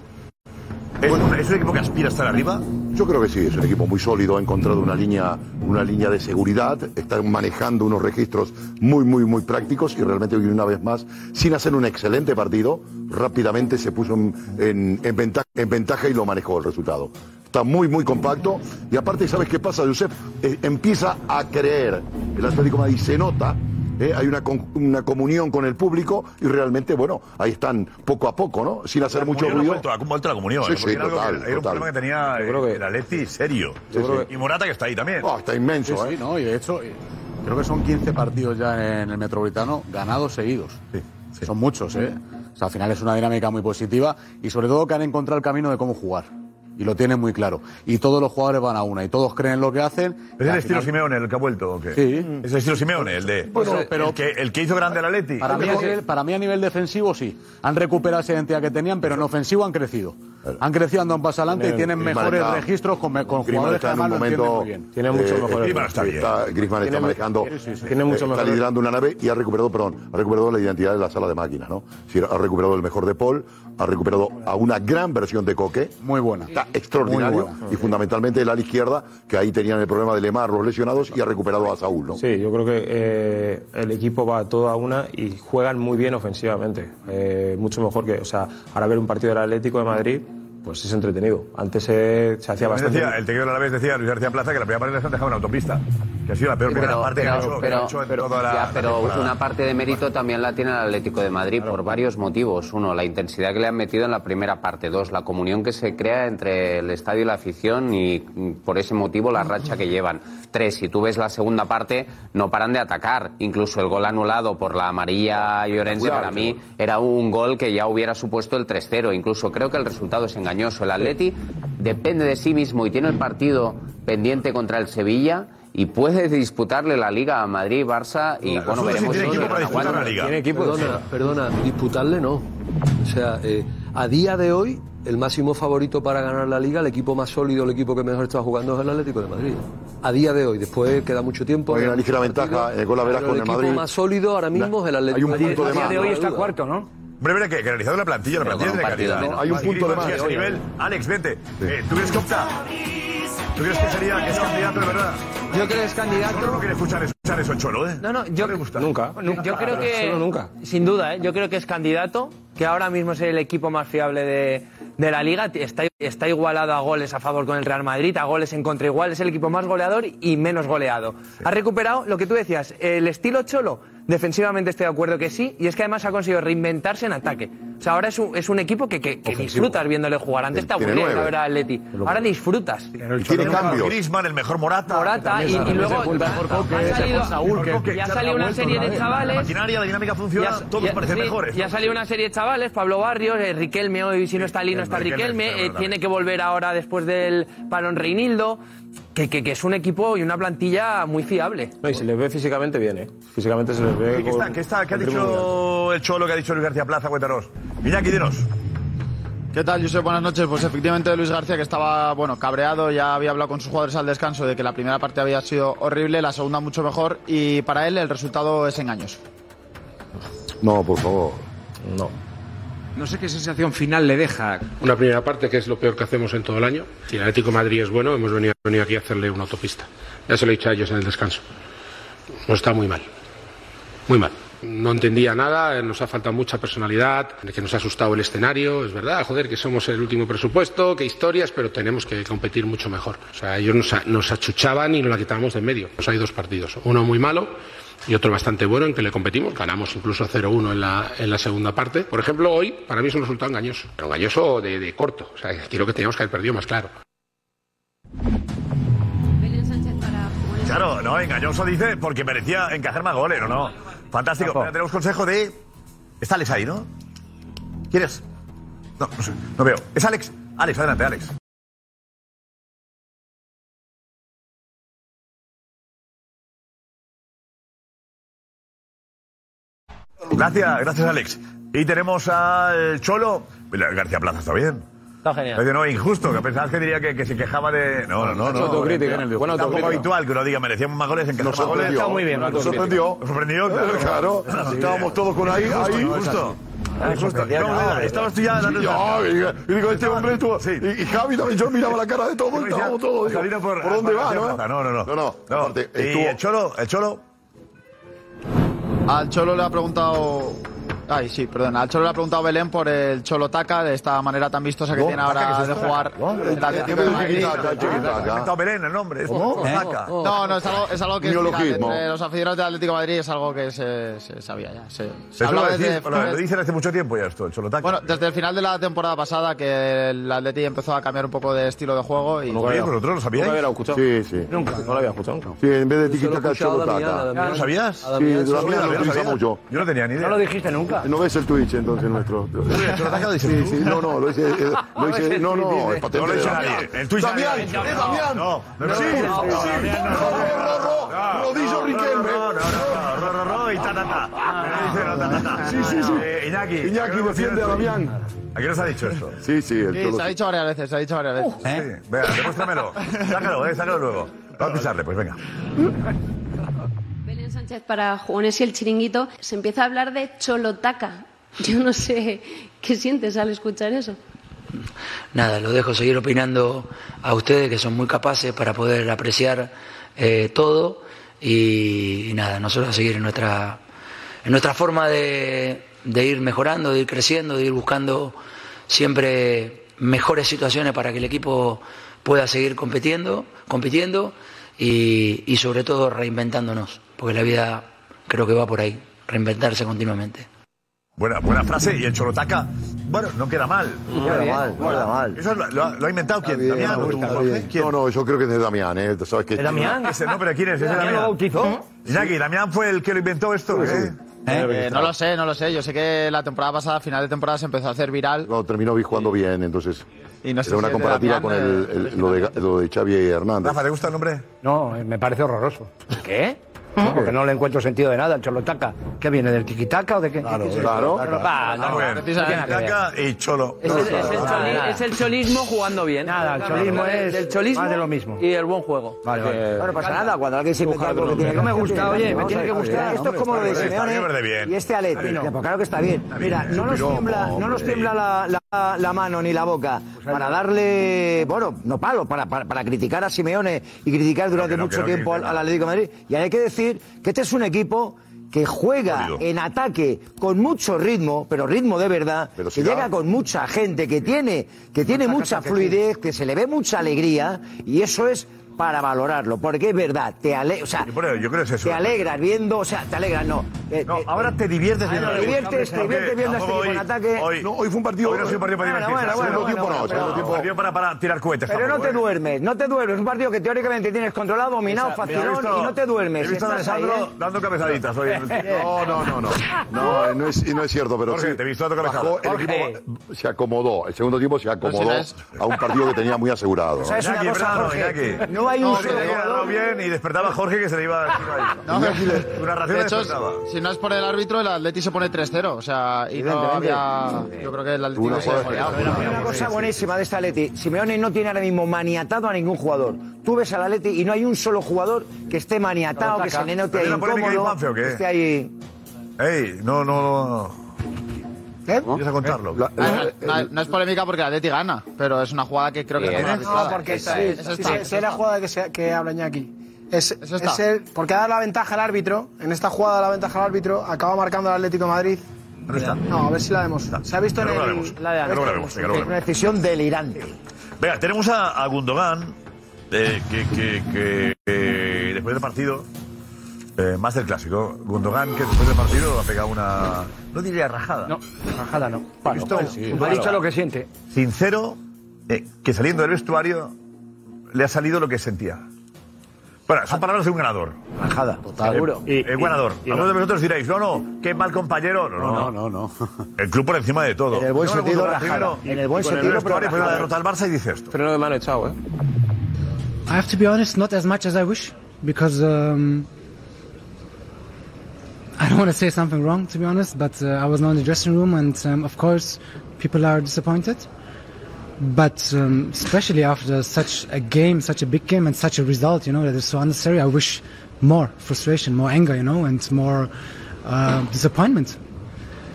Speaker 8: ¿Es, un, es un equipo que aspira a estar arriba?
Speaker 15: Yo creo que sí, es un equipo muy sólido, ha encontrado una línea, una línea de seguridad, están manejando unos registros muy, muy, muy prácticos y realmente hoy una vez más, sin hacer un excelente partido, rápidamente se puso en, en- en ventaja, en ventaja y lo manejó el resultado. Está muy, muy compacto y aparte, ¿sabes qué pasa, Josep? Eh, empieza a creer, el Atlético Madrid se nota, eh, hay una, con- una comunión con el público y realmente, bueno, ahí están poco a poco, ¿no? Sin hacer
Speaker 8: La
Speaker 15: mucho
Speaker 8: comunión ha
Speaker 15: ruido.
Speaker 8: vuelto, ha vuelto la comunión.
Speaker 15: Sí,
Speaker 8: ¿eh?
Speaker 15: sí,
Speaker 8: era algo que-
Speaker 15: total,
Speaker 8: Era un problema que tenía
Speaker 15: Yo creo
Speaker 8: eh,
Speaker 15: que-
Speaker 8: el Atleti serio.
Speaker 15: Sí, sí.
Speaker 8: Y Morata que está ahí también.
Speaker 15: Oh, está inmenso,
Speaker 21: Sí,
Speaker 15: ¿eh?
Speaker 21: sí, no, y de hecho, eh, creo que son 15 partidos ya en el Metropolitano ganados seguidos. Son muchos, ¿eh? O sea, al final es una dinámica muy positiva y sobre todo que han encontrado el camino de cómo jugar. Y lo tienen muy claro. Y todos los jugadores van a una y todos creen lo que hacen.
Speaker 8: ¿Es el
Speaker 21: al
Speaker 8: estilo
Speaker 21: final-
Speaker 8: Simeone el que ha vuelto o qué?
Speaker 21: Sí.
Speaker 8: ¿Es el estilo Simeone el de.
Speaker 21: Bueno, pero-
Speaker 8: el, que, el que hizo grande al Atleti.
Speaker 21: Para mí, a nivel, para mí a nivel defensivo sí. Han recuperado esa identidad que tenían, pero en ofensivo han crecido. Han crecido, andan paso adelante y tienen
Speaker 15: Griezmann
Speaker 21: mejores
Speaker 15: está-
Speaker 21: registros con, con jugadores que
Speaker 15: está en
Speaker 21: además lo entienden
Speaker 15: momento.
Speaker 21: muy bien.
Speaker 15: Tiene mucho mejor. Griezmann está bien. Griezmann está manejando.
Speaker 21: Tiene mucho
Speaker 15: eh, Está
Speaker 21: mejor-
Speaker 15: liderando una nave y ha recuperado, perdón, ha recuperado la identidad de la sala de máquinas, ¿no? Ha recuperado el mejor de Paul, ha recuperado a una gran versión de Coque.
Speaker 21: Muy buena.
Speaker 15: Está extraordinario. Y fundamentalmente el ala izquierda, que ahí tenían el problema de Lemar, los lesionados, y ha recuperado a Saúl, ¿no?
Speaker 22: Sí, yo creo que eh, el equipo va todo a una y juegan muy bien ofensivamente. Eh, mucho mejor que, o sea, ahora ver un partido del Atlético de Madrid, pues es entretenido. Antes se, se hacía bastante.
Speaker 8: Decía, el técnico de la vez decía, Luis García Plaza, que la primera parte les han dejado en autopista. Que ha sido la peor primera
Speaker 14: Pero,
Speaker 8: parte que ha
Speaker 14: pero-
Speaker 8: hecho, que ha
Speaker 14: pero-
Speaker 8: hecho en
Speaker 14: pero-
Speaker 8: toda la.
Speaker 14: ya, pero una parte de mérito también la tiene el Atlético de Madrid por varios motivos. Uno, la intensidad que le han metido en la primera parte. Dos, la comunión que se crea entre el estadio y la afición y mm, por ese motivo la racha que llevan. Tres, si tú ves la segunda parte, no paran de atacar. Incluso el gol anulado por la amarilla Llorense para mí era un gol que ya hubiera supuesto el 3-0. Incluso creo que el resultado es engañoso. El Atleti depende de sí mismo y tiene el partido pendiente contra el Sevilla y puede disputarle la Liga a Madrid, Barça y bueno, veremos si aguanta.
Speaker 13: Tiene equipo. Perdona, perdona, disputarle no. O sea, eh, a día de hoy, el máximo favorito para ganar la liga, el equipo más sólido, el equipo que mejor está jugando es el Atlético de Madrid. A día de hoy, después queda mucho tiempo.
Speaker 15: Hay una ligera ventaja, eh, con la
Speaker 13: pero
Speaker 15: con el
Speaker 13: equipo
Speaker 15: Madrid.
Speaker 13: más sólido ahora mismo es el Atlético
Speaker 15: Hay un
Speaker 13: de Madrid.
Speaker 15: punto de más.
Speaker 13: ¿no?
Speaker 8: Hombre, mira, que, que analizando la plantilla, la plantilla
Speaker 13: partido
Speaker 8: calidad.
Speaker 15: Hay un punto de más.
Speaker 8: sigue a ese nivel. Alex, vente. Eh, ¿Tú crees que opta? ¿Tú crees que sería que es candidato de verdad?
Speaker 23: Yo creo que es candidato.
Speaker 8: Yo no quiere escuchar, escuchar eso, Cholo, ¿eh?
Speaker 23: No, no, yo,
Speaker 8: Nunca.
Speaker 23: yo creo que.
Speaker 22: Solo nunca.
Speaker 23: Sin duda, ¿eh? yo creo que es candidato, que ahora mismo es el equipo más fiable de, de la liga. Está, está igualado a goles a favor con el Real Madrid, a goles en contra igual. Es el equipo más goleador y menos goleado. Ha recuperado lo que tú decías, el estilo Cholo. Defensivamente estoy de acuerdo que sí, y es que además ha conseguido reinventarse en ataque. O sea, ahora es un, es un equipo que, que, que disfrutas viéndole jugar. Antes te
Speaker 8: Tiene
Speaker 23: aburría
Speaker 8: nueve.
Speaker 23: ver a Atleti. Ahora disfrutas.
Speaker 8: Tiene cambios. Griezmann, el mejor Morata.
Speaker 23: Morata, y, y luego ha salido, ya ha salido una serie de
Speaker 8: La
Speaker 23: chavales.
Speaker 8: maquinaria, la dinámica funciona,
Speaker 23: Ya-
Speaker 8: todos
Speaker 23: ya-
Speaker 8: parecen
Speaker 23: sí,
Speaker 8: mejores.
Speaker 23: Ya ha salido una serie de chavales, Pablo Barrios, eh, Riquelme hoy, si no está Lino, está
Speaker 8: Riquelme,
Speaker 23: Riquelme,
Speaker 8: está
Speaker 23: eh, tiene que volver ahora después del parón Reinildo, que, que, que es un equipo y una plantilla muy fiable.
Speaker 22: No, y se les ve físicamente bien, ¿eh? Físicamente se les ve.
Speaker 8: ¿Qué, está, qué, está, qué ha dicho el Cholo, que ha dicho Luis García Plaza? Cuéntanos. Iñaki, dinos.
Speaker 24: ¿Qué tal, Josep? Buenas noches. Pues efectivamente Luis García, que estaba bueno cabreado, ya había hablado con sus jugadores al descanso de que la primera parte había sido horrible, la segunda mucho mejor y para él el resultado es engañoso.
Speaker 15: No, por favor.
Speaker 22: No.
Speaker 25: No sé qué sensación final le deja. Una primera parte que es lo peor que hacemos en todo el año. Si el Atlético de Madrid es bueno, hemos venido, venido aquí a hacerle una autopista. Ya se lo he dicho a ellos en el descanso. Nos está muy mal. Muy mal. No entendía nada, nos ha faltado mucha personalidad, que nos ha asustado el escenario, es verdad, joder, que somos el último presupuesto, que historias, pero tenemos que competir mucho mejor. O sea, ellos nos, nos achuchaban y nos la quitábamos de en medio. Pues hay dos partidos, uno muy malo y otro bastante bueno en que le competimos, ganamos incluso 0-1 en la, en la segunda parte. Por ejemplo, hoy para mí es un resultado engañoso, pero engañoso de, de corto, o sea, creo que teníamos que haber perdido más claro.
Speaker 8: Claro, no, engañoso dice porque merecía encajar más goles, ¿o no? Fantástico. Tenemos consejo de. Está Alex ahí, ¿no? ¿Quién es? No, no sé, no veo. ¿Es Alex? Alex, adelante, Alex. Gracias, gracias, Alex. Y tenemos al Cholo. García Plaza está bien.
Speaker 23: Está genial.
Speaker 8: Pero no, injusto, que pensabas que diría que, que se quejaba de. No, no, no. no,
Speaker 21: autocrítica
Speaker 8: en
Speaker 21: el
Speaker 8: videojuego. Bueno,
Speaker 21: tampoco
Speaker 8: habitual que lo diga, merecíamos más goles en que
Speaker 15: nos goles.
Speaker 23: Está muy bien,
Speaker 15: nos sorprendió.
Speaker 8: Nos sorprendió, claro.
Speaker 15: Estábamos todos con ahí, ahí.
Speaker 8: Justo.
Speaker 10: Ah,
Speaker 8: no,
Speaker 10: no,
Speaker 8: estabas tú ya dando.
Speaker 15: Sí, ah, yo, y digo, este hombre estuvo. Sí. Y, y, Javi también, yo miraba la cara de todo y estábamos todos. Digo,
Speaker 8: por,
Speaker 15: ¿Por dónde va, no?
Speaker 8: No, no, no.
Speaker 15: no, no. Aparte,
Speaker 8: y el Cholo, el Cholo.
Speaker 24: Al Cholo le ha preguntado Ay, sí, perdona. Al Cholo le ha preguntado Belén por el Cholo Taca, de esta manera tan vistosa que
Speaker 8: no,
Speaker 24: tiene ahora
Speaker 8: que
Speaker 24: de jugar de Madrid.
Speaker 8: Belén el nombre. ¿Cómo? ¿Eh?
Speaker 24: No, no, es algo, es algo que entre eh, los aficionados del Atlético de Madrid es algo que se, se sabía ya. Se, se
Speaker 8: lo,
Speaker 24: desde,
Speaker 8: lo, dicen hace mucho tiempo ya esto, el Cholo Taca.
Speaker 24: Bueno, desde el final de la temporada pasada que el Atleti empezó a cambiar un poco de estilo de juego. Y,
Speaker 8: no, bueno, pero otro lo sabíais.
Speaker 21: No lo escuchado.
Speaker 15: Sí, sí.
Speaker 21: Nunca, no lo había escuchado.
Speaker 15: Sí, en vez de Tiki
Speaker 21: Taca,
Speaker 15: Cholo Taca.
Speaker 8: ¿No
Speaker 21: lo sabías?
Speaker 15: Sí, lo
Speaker 8: sabía. Yo no tenía ni idea.
Speaker 23: No lo dijiste nunca.
Speaker 15: No ves el Twitch entonces nuestro. Sí, sí, no, no, lo hice. eh, Lo
Speaker 23: hice
Speaker 15: no, no, es patente.
Speaker 8: No lo
Speaker 15: hizo
Speaker 8: nadie. El Twitch
Speaker 15: Damián, es. Damián.
Speaker 8: No, no, no,
Speaker 15: Sí, sí.
Speaker 8: no, no,
Speaker 15: Rodillo, Rodillo Riquelme.
Speaker 8: y ta, ta, ta. Me dice la.
Speaker 15: Sí, sí, sí.
Speaker 8: Iñaki.
Speaker 15: Iñaki defiende a Damián.
Speaker 8: ¿A quién nos ha dicho esto?
Speaker 15: Sí, sí, el
Speaker 24: Sí, se ha dicho varias veces, se ha dicho varias veces.
Speaker 8: Sí, venga, demuéstramelo. Sácalo, eh, sácalo luego. A pisarle, pues venga.
Speaker 26: Sánchez para Jugones y el Chiringuito, se empieza a hablar de cholotaca. Yo no sé qué sientes al escuchar eso.
Speaker 27: Nada, lo dejo seguir opinando a ustedes que son muy capaces para poder apreciar eh, todo y, nada, nosotros a seguir en nuestra, en nuestra forma de, ir mejorando, de ir creciendo, de ir buscando siempre mejores situaciones para que el equipo pueda seguir compitiendo, compitiendo y sobre todo reinventándonos porque la vida creo que va por ahí, reinventarse continuamente.
Speaker 8: Buena, buena frase. Y el Chorotaca, bueno, no queda mal.
Speaker 15: No queda bien, mal, no queda mal.
Speaker 8: ¿Eso lo, lo, lo ha inventado quién?
Speaker 15: Bien,
Speaker 8: ¿Damián o tú, Jorge? ¿Quién?
Speaker 15: No, no, yo creo que es de Damián, ¿eh? ¿Sabes qué?
Speaker 8: ¿Es Damián? Ese, no, pero ¿quién es? ¿Es
Speaker 24: Damián? lo bautizó?
Speaker 8: Iñaki, ¿Damián fue el que lo inventó esto? Sí, sí. ¿Eh?
Speaker 24: Eh, no lo sé, no lo sé. Yo sé que la temporada pasada, final de temporada, se empezó a hacer viral.
Speaker 15: No, terminó jugando y... bien, entonces.
Speaker 24: Y no sé
Speaker 15: era una
Speaker 24: si
Speaker 15: comparativa con eh, el, el, el, lo, de, lo de Xavi Hernández.
Speaker 8: Rafa, ¿te gusta el nombre?
Speaker 28: No, eh, me parece horroroso. ¿Qué? ¿Mm? Porque no le encuentro sentido de nada al Cholotaca. ¿Qué viene? ¿Del tiquitaca o de qué?
Speaker 15: Claro, claro.
Speaker 8: Ah, tiquitaca y cholo.
Speaker 23: Es, el cholismo jugando bien.
Speaker 28: Nada, el cholismo es más de lo mismo.
Speaker 23: Y el buen juego.
Speaker 28: Vale, vale.
Speaker 10: Eh, bueno, pasa nada cuando alguien se inventa algo que tiene
Speaker 28: me gusta, oye, me tiene que gustar.
Speaker 10: Esto es como lo de Simeone y este
Speaker 8: Alete.
Speaker 10: Pues claro que está bien. Mira, no nos tiembla, no nos tiembla la... Mano ni la boca pues para darle, bueno, no palo, para, criticar a Simeone y criticar durante mucho tiempo al, Atlético Madrid. Y hay que decir decir que este es un equipo que juega en ataque con mucho ritmo, pero ritmo de verdad,
Speaker 15: Velocidad.
Speaker 10: que llega con mucha gente, que tiene, que tiene mucha fluidez, que se le ve mucha alegría, y eso es para valorarlo, porque es verdad, te ale o sea,
Speaker 8: yo creo, yo creo es eso,
Speaker 10: te alegras viendo, o sea, te alegras, no. Eh,
Speaker 8: no
Speaker 10: eh,
Speaker 8: ahora te diviertes ah, viendo.
Speaker 10: Te diviertes, te viendo este tipo
Speaker 8: de
Speaker 10: ataque.
Speaker 8: Hoy,
Speaker 15: no, hoy fue un partido.
Speaker 8: Hoy no fue un partido para divertirse.
Speaker 10: Bueno,
Speaker 8: bueno,
Speaker 10: bueno,
Speaker 8: tiempo no, tiempo partido para, para tirar cohetes.
Speaker 10: Pero no te
Speaker 8: ¿eh?
Speaker 10: duermes, no te duermes. Es un partido que teóricamente tienes controlado, dominado, facilón y no te duermes.
Speaker 8: He visto a Alessandro dando cabezaditas hoy.
Speaker 15: No, no, no, no. No, no es, no es cierto, pero sí.
Speaker 8: te he visto dando
Speaker 15: cabezaditas. El equipo se acomodó, el segundo tiempo se acomodó a un partido que tenía muy asegurado.
Speaker 10: ¿Sabes una cosa, Jorge? No
Speaker 8: despertaba ahí un
Speaker 10: jugador.
Speaker 8: bien y despertaba Jorge que se le iba
Speaker 24: no,
Speaker 8: una
Speaker 24: de hecho,
Speaker 8: despertaba.
Speaker 24: si no es por el árbitro, el Atleti se pone 3-0. O sea, y no había... Yo creo que el Atleti
Speaker 15: no
Speaker 24: se
Speaker 10: Una cosa buenísima de este Atleti. Simeone no tiene ahora mismo maniatado a ningún jugador. Tú ves al Atleti y no hay un solo jugador que esté maniatado, que se le note incómodo, que esté ahí...
Speaker 8: Ey, no, no, no.
Speaker 10: ¿Eh?
Speaker 8: Empieza a ¿Eh? contarlo.
Speaker 24: La- la- la- No, no eh, es polémica porque la Atleti gana, pero es una jugada que creo que
Speaker 14: No,
Speaker 29: porque
Speaker 24: es,
Speaker 29: sí, es la jugada que, se- que habla Iñaki. Es,
Speaker 24: Eso está.
Speaker 29: es el- porque da la ventaja al árbitro. En esta jugada da la ventaja al árbitro. Acaba marcando el Atlético de Madrid.
Speaker 8: No está.
Speaker 29: No, a ver si la vemos. Se ha visto en el. la de
Speaker 8: lo.
Speaker 10: Una decisión delirante.
Speaker 8: Venga, tenemos a, a Gundogan, eh, que, que- que, después del partido eh, más el clásico. Gundogan, que después del partido ha pegado una. No diría rajada.
Speaker 29: No, rajada no.
Speaker 8: Palo,
Speaker 29: ¿Listo?
Speaker 8: Palo, sí,
Speaker 29: ha dicho lo que siente.
Speaker 8: Sincero, eh, que saliendo del vestuario le ha salido lo que sentía. Bueno, son palabras de un ganador.
Speaker 10: Rajada, eh, total.
Speaker 29: Seguro.
Speaker 8: Eh, y, el ganador. Y, y, Algunos de vosotros diréis, no, no, qué mal compañero. No, no,
Speaker 21: no. no, no.
Speaker 8: El club por encima de todo.
Speaker 10: En el buen
Speaker 8: no,
Speaker 10: sentido, rajada. En el buen sentido,
Speaker 8: el
Speaker 10: pero
Speaker 8: la derrota al Barça y dice esto.
Speaker 21: Freno de mano echado, ¿eh?
Speaker 30: I have to be honest, not as much as I wish, because um, I don't want to say something wrong, to be honest, but uh, I was not in the dressing room, and um, of course, people are
Speaker 5: disappointed. But um, especially after such a game, such a big game, and such a result, you know, that is so unnecessary. I wish more frustration, more anger, you know, and more uh, disappointment.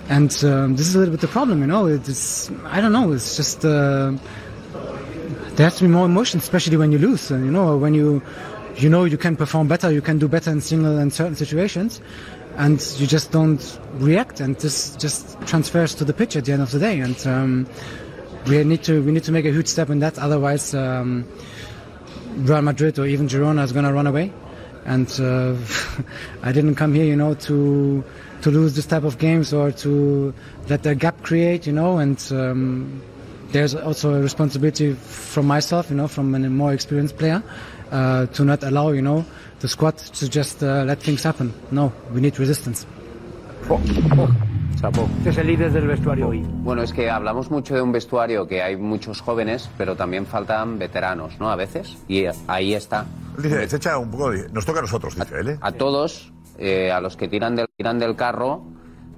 Speaker 5: And um, this is a little bit the problem, you know. It's I don't know. It's just uh, there has to be more emotion, especially when you lose, and you know, when you you know you can perform better, you can do better in single and certain situations and you just don't react, and this just transfers to the pitch at the end of the day. And um, we need to we need to make a huge step in that. Otherwise, um, Real Madrid or even Girona is going to run away. And uh, I didn't come here, you know, to to lose this type of games or to let the gap create, you know. And um, there's also a responsibility from myself, you know, from a more experienced player, uh, to not allow, you know, the squad to just uh, let things happen. No, we need resistance.
Speaker 28: Este es el líder del vestuario hoy.
Speaker 14: Bueno, es que hablamos mucho de un vestuario que hay muchos jóvenes, pero también faltan veteranos, ¿no? A veces. Y ahí está.
Speaker 8: Dice, se echa un poco de- Nos toca a nosotros, dice él, ¿eh?
Speaker 14: A todos, eh, a los que tiran del, tiran del carro,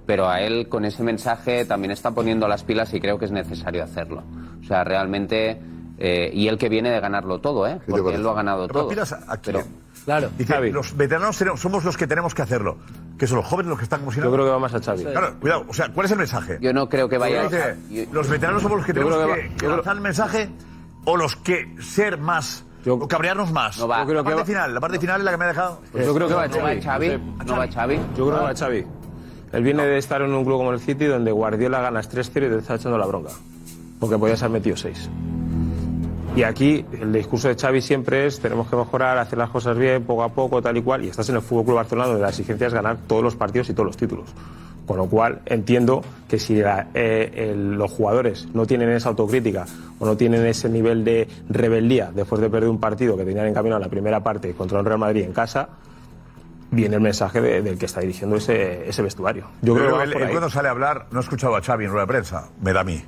Speaker 14: pero a él con ese mensaje también está poniendo las pilas y creo que es necesario hacerlo. O sea, realmente. Eh, y él que viene de ganarlo todo, ¿eh? Porque él lo ha ganado
Speaker 8: Pero
Speaker 14: todo.
Speaker 8: a-?
Speaker 14: Pero-
Speaker 8: Claro, Dice, los veteranos tenemos- somos los que tenemos que hacerlo. Que son los jóvenes los que están como si
Speaker 22: Yo creo que va más a Xavi.
Speaker 8: Claro, cuidado. O sea, ¿cuál es el mensaje?
Speaker 14: Yo no creo que vaya
Speaker 8: Dice, Los veteranos somos los que
Speaker 22: Yo
Speaker 8: tenemos
Speaker 22: creo
Speaker 8: que,
Speaker 22: que va- yo
Speaker 8: que
Speaker 22: creo-
Speaker 8: lanzar el mensaje o los que ser más o cabrearnos más.
Speaker 22: No va.
Speaker 8: la
Speaker 22: Yo creo que
Speaker 8: parte
Speaker 22: va-
Speaker 8: final, la parte final es la que me ha dejado.
Speaker 22: Pues yo creo que va
Speaker 14: ¿No va
Speaker 22: Xavi.
Speaker 14: Xavi? ¿No va Xavi?
Speaker 22: Yo creo que va Xavi. Él viene de estar en un club como el City donde Guardiola ganas 3-0 y te está echando la bronca. Porque podías haber metido 6. Y aquí el discurso de Xavi siempre es tenemos que mejorar, hacer las cosas bien, poco a poco, tal y cual. Y estás en el Fútbol Club Barcelona donde la exigencia es ganar todos los partidos y todos los títulos. Con lo cual entiendo que si la- eh, el- los jugadores no tienen esa autocrítica o no tienen ese nivel de rebeldía después de perder un partido que tenían en camino en la primera parte contra un Real Madrid en casa, viene el mensaje de- del que está dirigiendo ese, ese vestuario. Yo creo que
Speaker 8: él, cuando sale a hablar, no he escuchado a Xavi en rueda de prensa, me da a mí.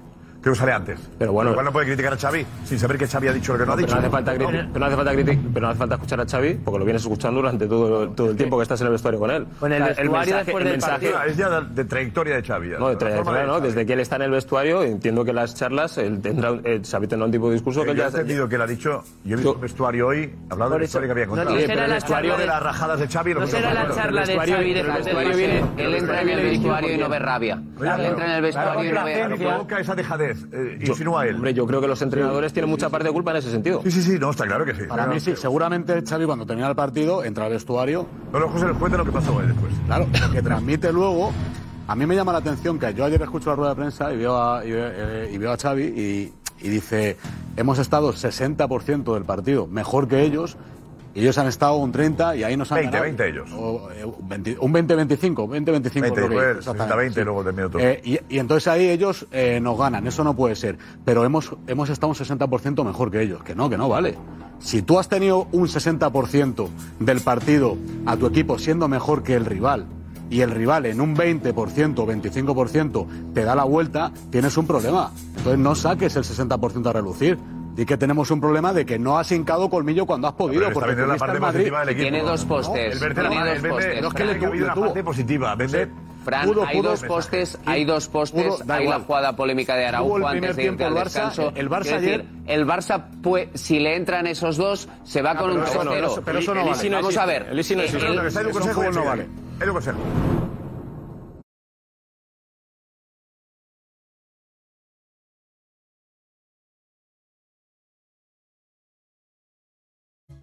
Speaker 8: Que sale antes.
Speaker 22: Pero bueno-
Speaker 8: Igual no puede criticar a Xavi sin saber que Xavi ha dicho lo que no ha
Speaker 22: pero
Speaker 8: dicho.
Speaker 22: no hace falta, criti- pero no hace falta criti- pero no hace falta escuchar a Xavi porque lo vienes escuchando durante todo, todo el tiempo que estás en el vestuario con él.
Speaker 8: Con el
Speaker 22: O sea,
Speaker 8: vestuario
Speaker 22: mensaje- el mensaje-
Speaker 8: partido. Es ya de, de trayectoria de Xavi. ya.
Speaker 22: No, de trayectoria,
Speaker 8: de
Speaker 22: ¿no?
Speaker 8: Xavi.
Speaker 22: Desde que él está en el vestuario, entiendo que las charlas, él tendrá, eh, Xavi tendrá un tipo de discurso que él
Speaker 8: Yo he
Speaker 22: ya...
Speaker 8: entendido que él ha dicho, yo he visto el vestuario hoy, hablando del vestuario que había
Speaker 22: no será
Speaker 8: Pero el vestuario de las rajadas de Xavi. lo
Speaker 22: no será la charla de Xavi de-
Speaker 14: Él entra en el vestuario y no ve rabia. Él entra en el vestuario y no ve
Speaker 8: provoca esa dejadez, eh,
Speaker 22: Yo-
Speaker 8: insinúa él.
Speaker 22: Hombre, yo creo que los entrenadores tienen mucha parte de culpa en ese sentido.
Speaker 8: Sí, sí, sí, no, está claro que sí.
Speaker 21: Para mí sí, seguramente Xavi cuando termina el partido entra al vestuario.
Speaker 8: No, no, José, cuenta lo que pasó hoy después.
Speaker 21: Claro, lo que transmite luego. A mí me llama la atención que yo ayer escucho la rueda de prensa y veo a, y veo, eh, y veo a Xavi y, y dice, hemos estado 60% del partido mejor que ellos y ellos han estado un 30 y ahí nos han
Speaker 8: 20,
Speaker 21: ganado.
Speaker 8: 20 ellos.
Speaker 21: O, eh, un 20 un 20-25, 20-25
Speaker 8: 20,
Speaker 21: creo que
Speaker 8: fue
Speaker 21: dice, exactamente,
Speaker 8: 60-20
Speaker 21: sí.
Speaker 8: luego terminó todo.
Speaker 21: Eh, y, y entonces ahí ellos eh, nos ganan, eso no puede ser. Pero hemos, hemos estado un 60% mejor que ellos. Que no, que no vale. Si tú has tenido un 60% del partido a tu equipo siendo mejor que el rival y el rival en un 20% o 25% te da la vuelta, tienes un problema. Entonces no saques el 60% a relucir. Di que tenemos un problema de que no has hincado colmillo cuando has podido. Porque
Speaker 8: la parte positiva del equipo.
Speaker 14: Tiene dos postes,
Speaker 8: El verde,
Speaker 14: tiene
Speaker 8: el
Speaker 14: dos postes,
Speaker 8: No es que le ha habido una parte positiva. Vende.
Speaker 14: Fran,
Speaker 21: Pudo-
Speaker 14: hay
Speaker 21: pudo-
Speaker 14: dos postes, hay dos postes,
Speaker 21: pudo-
Speaker 14: hay la jugada polémica de Araujo
Speaker 21: el
Speaker 14: antes
Speaker 21: primer
Speaker 14: de irte
Speaker 21: tiempo
Speaker 14: al
Speaker 21: el Barça,
Speaker 14: descanso.
Speaker 21: el Barça
Speaker 14: Quiero
Speaker 21: ayer-
Speaker 14: decir, el Barça, pues, si le entran esos dos, se va
Speaker 21: Ah,
Speaker 14: con
Speaker 21: pero
Speaker 14: un
Speaker 21: eso no,
Speaker 14: 3-0.
Speaker 21: eso- pero eso no
Speaker 14: El
Speaker 21: vale.
Speaker 14: Isi no
Speaker 21: Vamos a ver.
Speaker 14: El Isi no
Speaker 21: Eh,
Speaker 14: existe.
Speaker 21: eh,
Speaker 8: Está en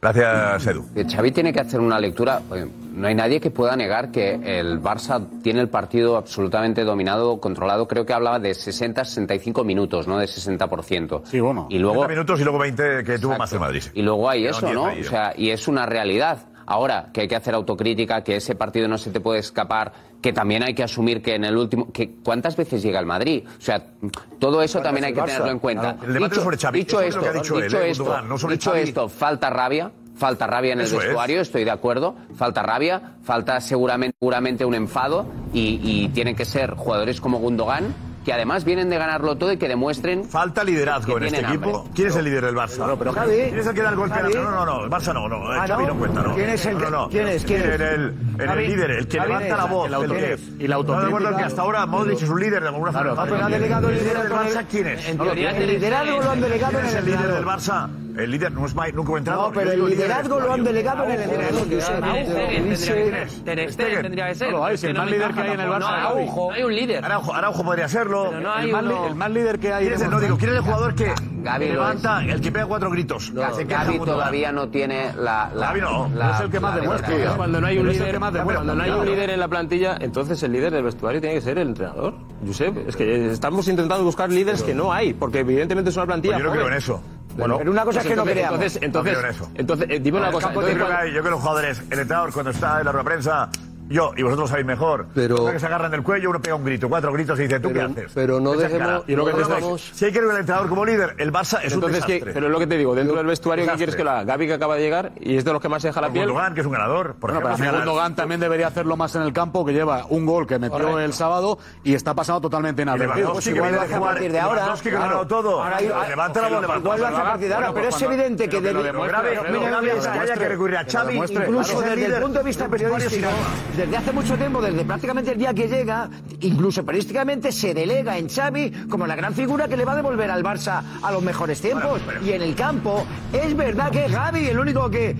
Speaker 8: Gracias, Edu.
Speaker 14: Xavi tiene que hacer una lectura. No hay nadie que pueda negar que el Barça tiene el partido absolutamente dominado, controlado. Creo que hablaba de 60-65 minutos, no de 60%. Sí,
Speaker 21: bueno.
Speaker 14: Y luego
Speaker 8: 30 minutos y luego 20 que tuvo más el Madrid.
Speaker 14: y luego hay eso,
Speaker 8: 10
Speaker 14: ¿no? O sea, y es una realidad. Ahora, que hay que hacer autocrítica, que ese partido no se te puede escapar, que también hay que asumir que en el último... que ¿Cuántas veces llega el Madrid? O sea, todo eso también hay que tenerlo en cuenta.
Speaker 8: Claro, el debate es sobre Xavi,
Speaker 14: dicho
Speaker 8: eso
Speaker 14: esto,
Speaker 8: que ha dicho él,
Speaker 14: dicho
Speaker 8: eh,
Speaker 14: esto,
Speaker 8: Gundogan, no sobre
Speaker 14: dicho esto, falta rabia, falta rabia en el
Speaker 8: Eso es.
Speaker 14: vestuario, estoy de acuerdo, falta rabia, falta seguramente, seguramente un enfado y, y tienen que ser jugadores como Gundogan que además vienen de ganarlo todo y que demuestren.
Speaker 8: Falta liderazgo en este
Speaker 14: hambre.
Speaker 8: equipo. ¿Quién es el líder del Barça?
Speaker 14: No, pero Javi.
Speaker 8: ¿Quién es el que da el golpe? No, no, no, el Barça no, no,
Speaker 14: ah,
Speaker 8: el
Speaker 14: no
Speaker 8: cuenta, no.
Speaker 14: ¿Quién es el que,
Speaker 8: no, no,
Speaker 14: ¿Quién es? ¿Quién es?
Speaker 8: En el, en
Speaker 14: Javi, el
Speaker 8: líder, el que
Speaker 14: Javi
Speaker 8: levanta la voz,
Speaker 14: el,
Speaker 8: el que. Y la autocrítica. No recuerdo que hasta ahora Modric es un líder de alguna forma.
Speaker 10: Claro, pero ha delegado el
Speaker 8: líder del Barça, ¿quién es?
Speaker 10: En teoría, el liderazgo lo han delegado en el
Speaker 8: líder del Barça? El líder no es Mike, nunca entrado.
Speaker 10: No, pero el liderazgo lo han delegado en el entrenador.
Speaker 23: Tendría que ser.
Speaker 8: No hay, si el más líder que hay en el Barça
Speaker 23: Araujo. Hay un líder.
Speaker 8: Araujo, podría serlo. el, más líder que hay. no, digo, ¿quién es el jugador que levanta, el que pega cuatro gritos? Gaby
Speaker 14: todavía no tiene la...
Speaker 8: Gaby no,
Speaker 14: no
Speaker 8: es el que más demuestra.
Speaker 22: Cuando no hay un líder cuando no hay un líder en la plantilla, entonces el líder del vestuario tiene que ser el entrenador. Josep, es que estamos intentando buscar líderes que no hay, porque evidentemente es una plantilla...
Speaker 8: Pues yo no creo en eso.
Speaker 22: Bueno,
Speaker 10: pero una cosa es que no
Speaker 22: pues
Speaker 10: creamos.
Speaker 22: Entonces, entonces, entonces, eh, dime una cosa.
Speaker 8: yo creo que los jugadores, el entrenador, cuando está en la rueda prensa, yo y vosotros sabéis mejor. Pero que se agarran del cuello, uno pega un grito, cuatro gritos y dice, ¿tú qué haces?
Speaker 13: Pero no dejemos. Y.
Speaker 8: Si hay que ver al entrenador como líder, el Barça es un desastre.
Speaker 22: Que, pero es lo que te digo, dentro del vestuario, ¿qué quieres que la Gaby que acaba de llegar y es de los que más se deja la piel?
Speaker 8: Gundogan, que es un ganador. Por
Speaker 21: bueno,
Speaker 8: ejemplo,
Speaker 21: pero Gundogan también debería hacerlo más en el campo, que lleva un gol que metió
Speaker 8: Correcto.
Speaker 21: el sábado y está pasado totalmente inadvertido.
Speaker 8: Pues igual
Speaker 10: a partir de ahora.
Speaker 8: todo. Levanta la
Speaker 10: Igual a partir de ahora, pero es evidente que debe.
Speaker 8: Que recurrir a Xavi, incluso desde el
Speaker 10: punto de vista periodístico desde hace mucho tiempo, desde prácticamente el día que llega, incluso periodísticamente se delega en Xavi como la gran figura que le va a devolver al Barça a los mejores tiempos. Y en el campo, es verdad que es Gaby el único que,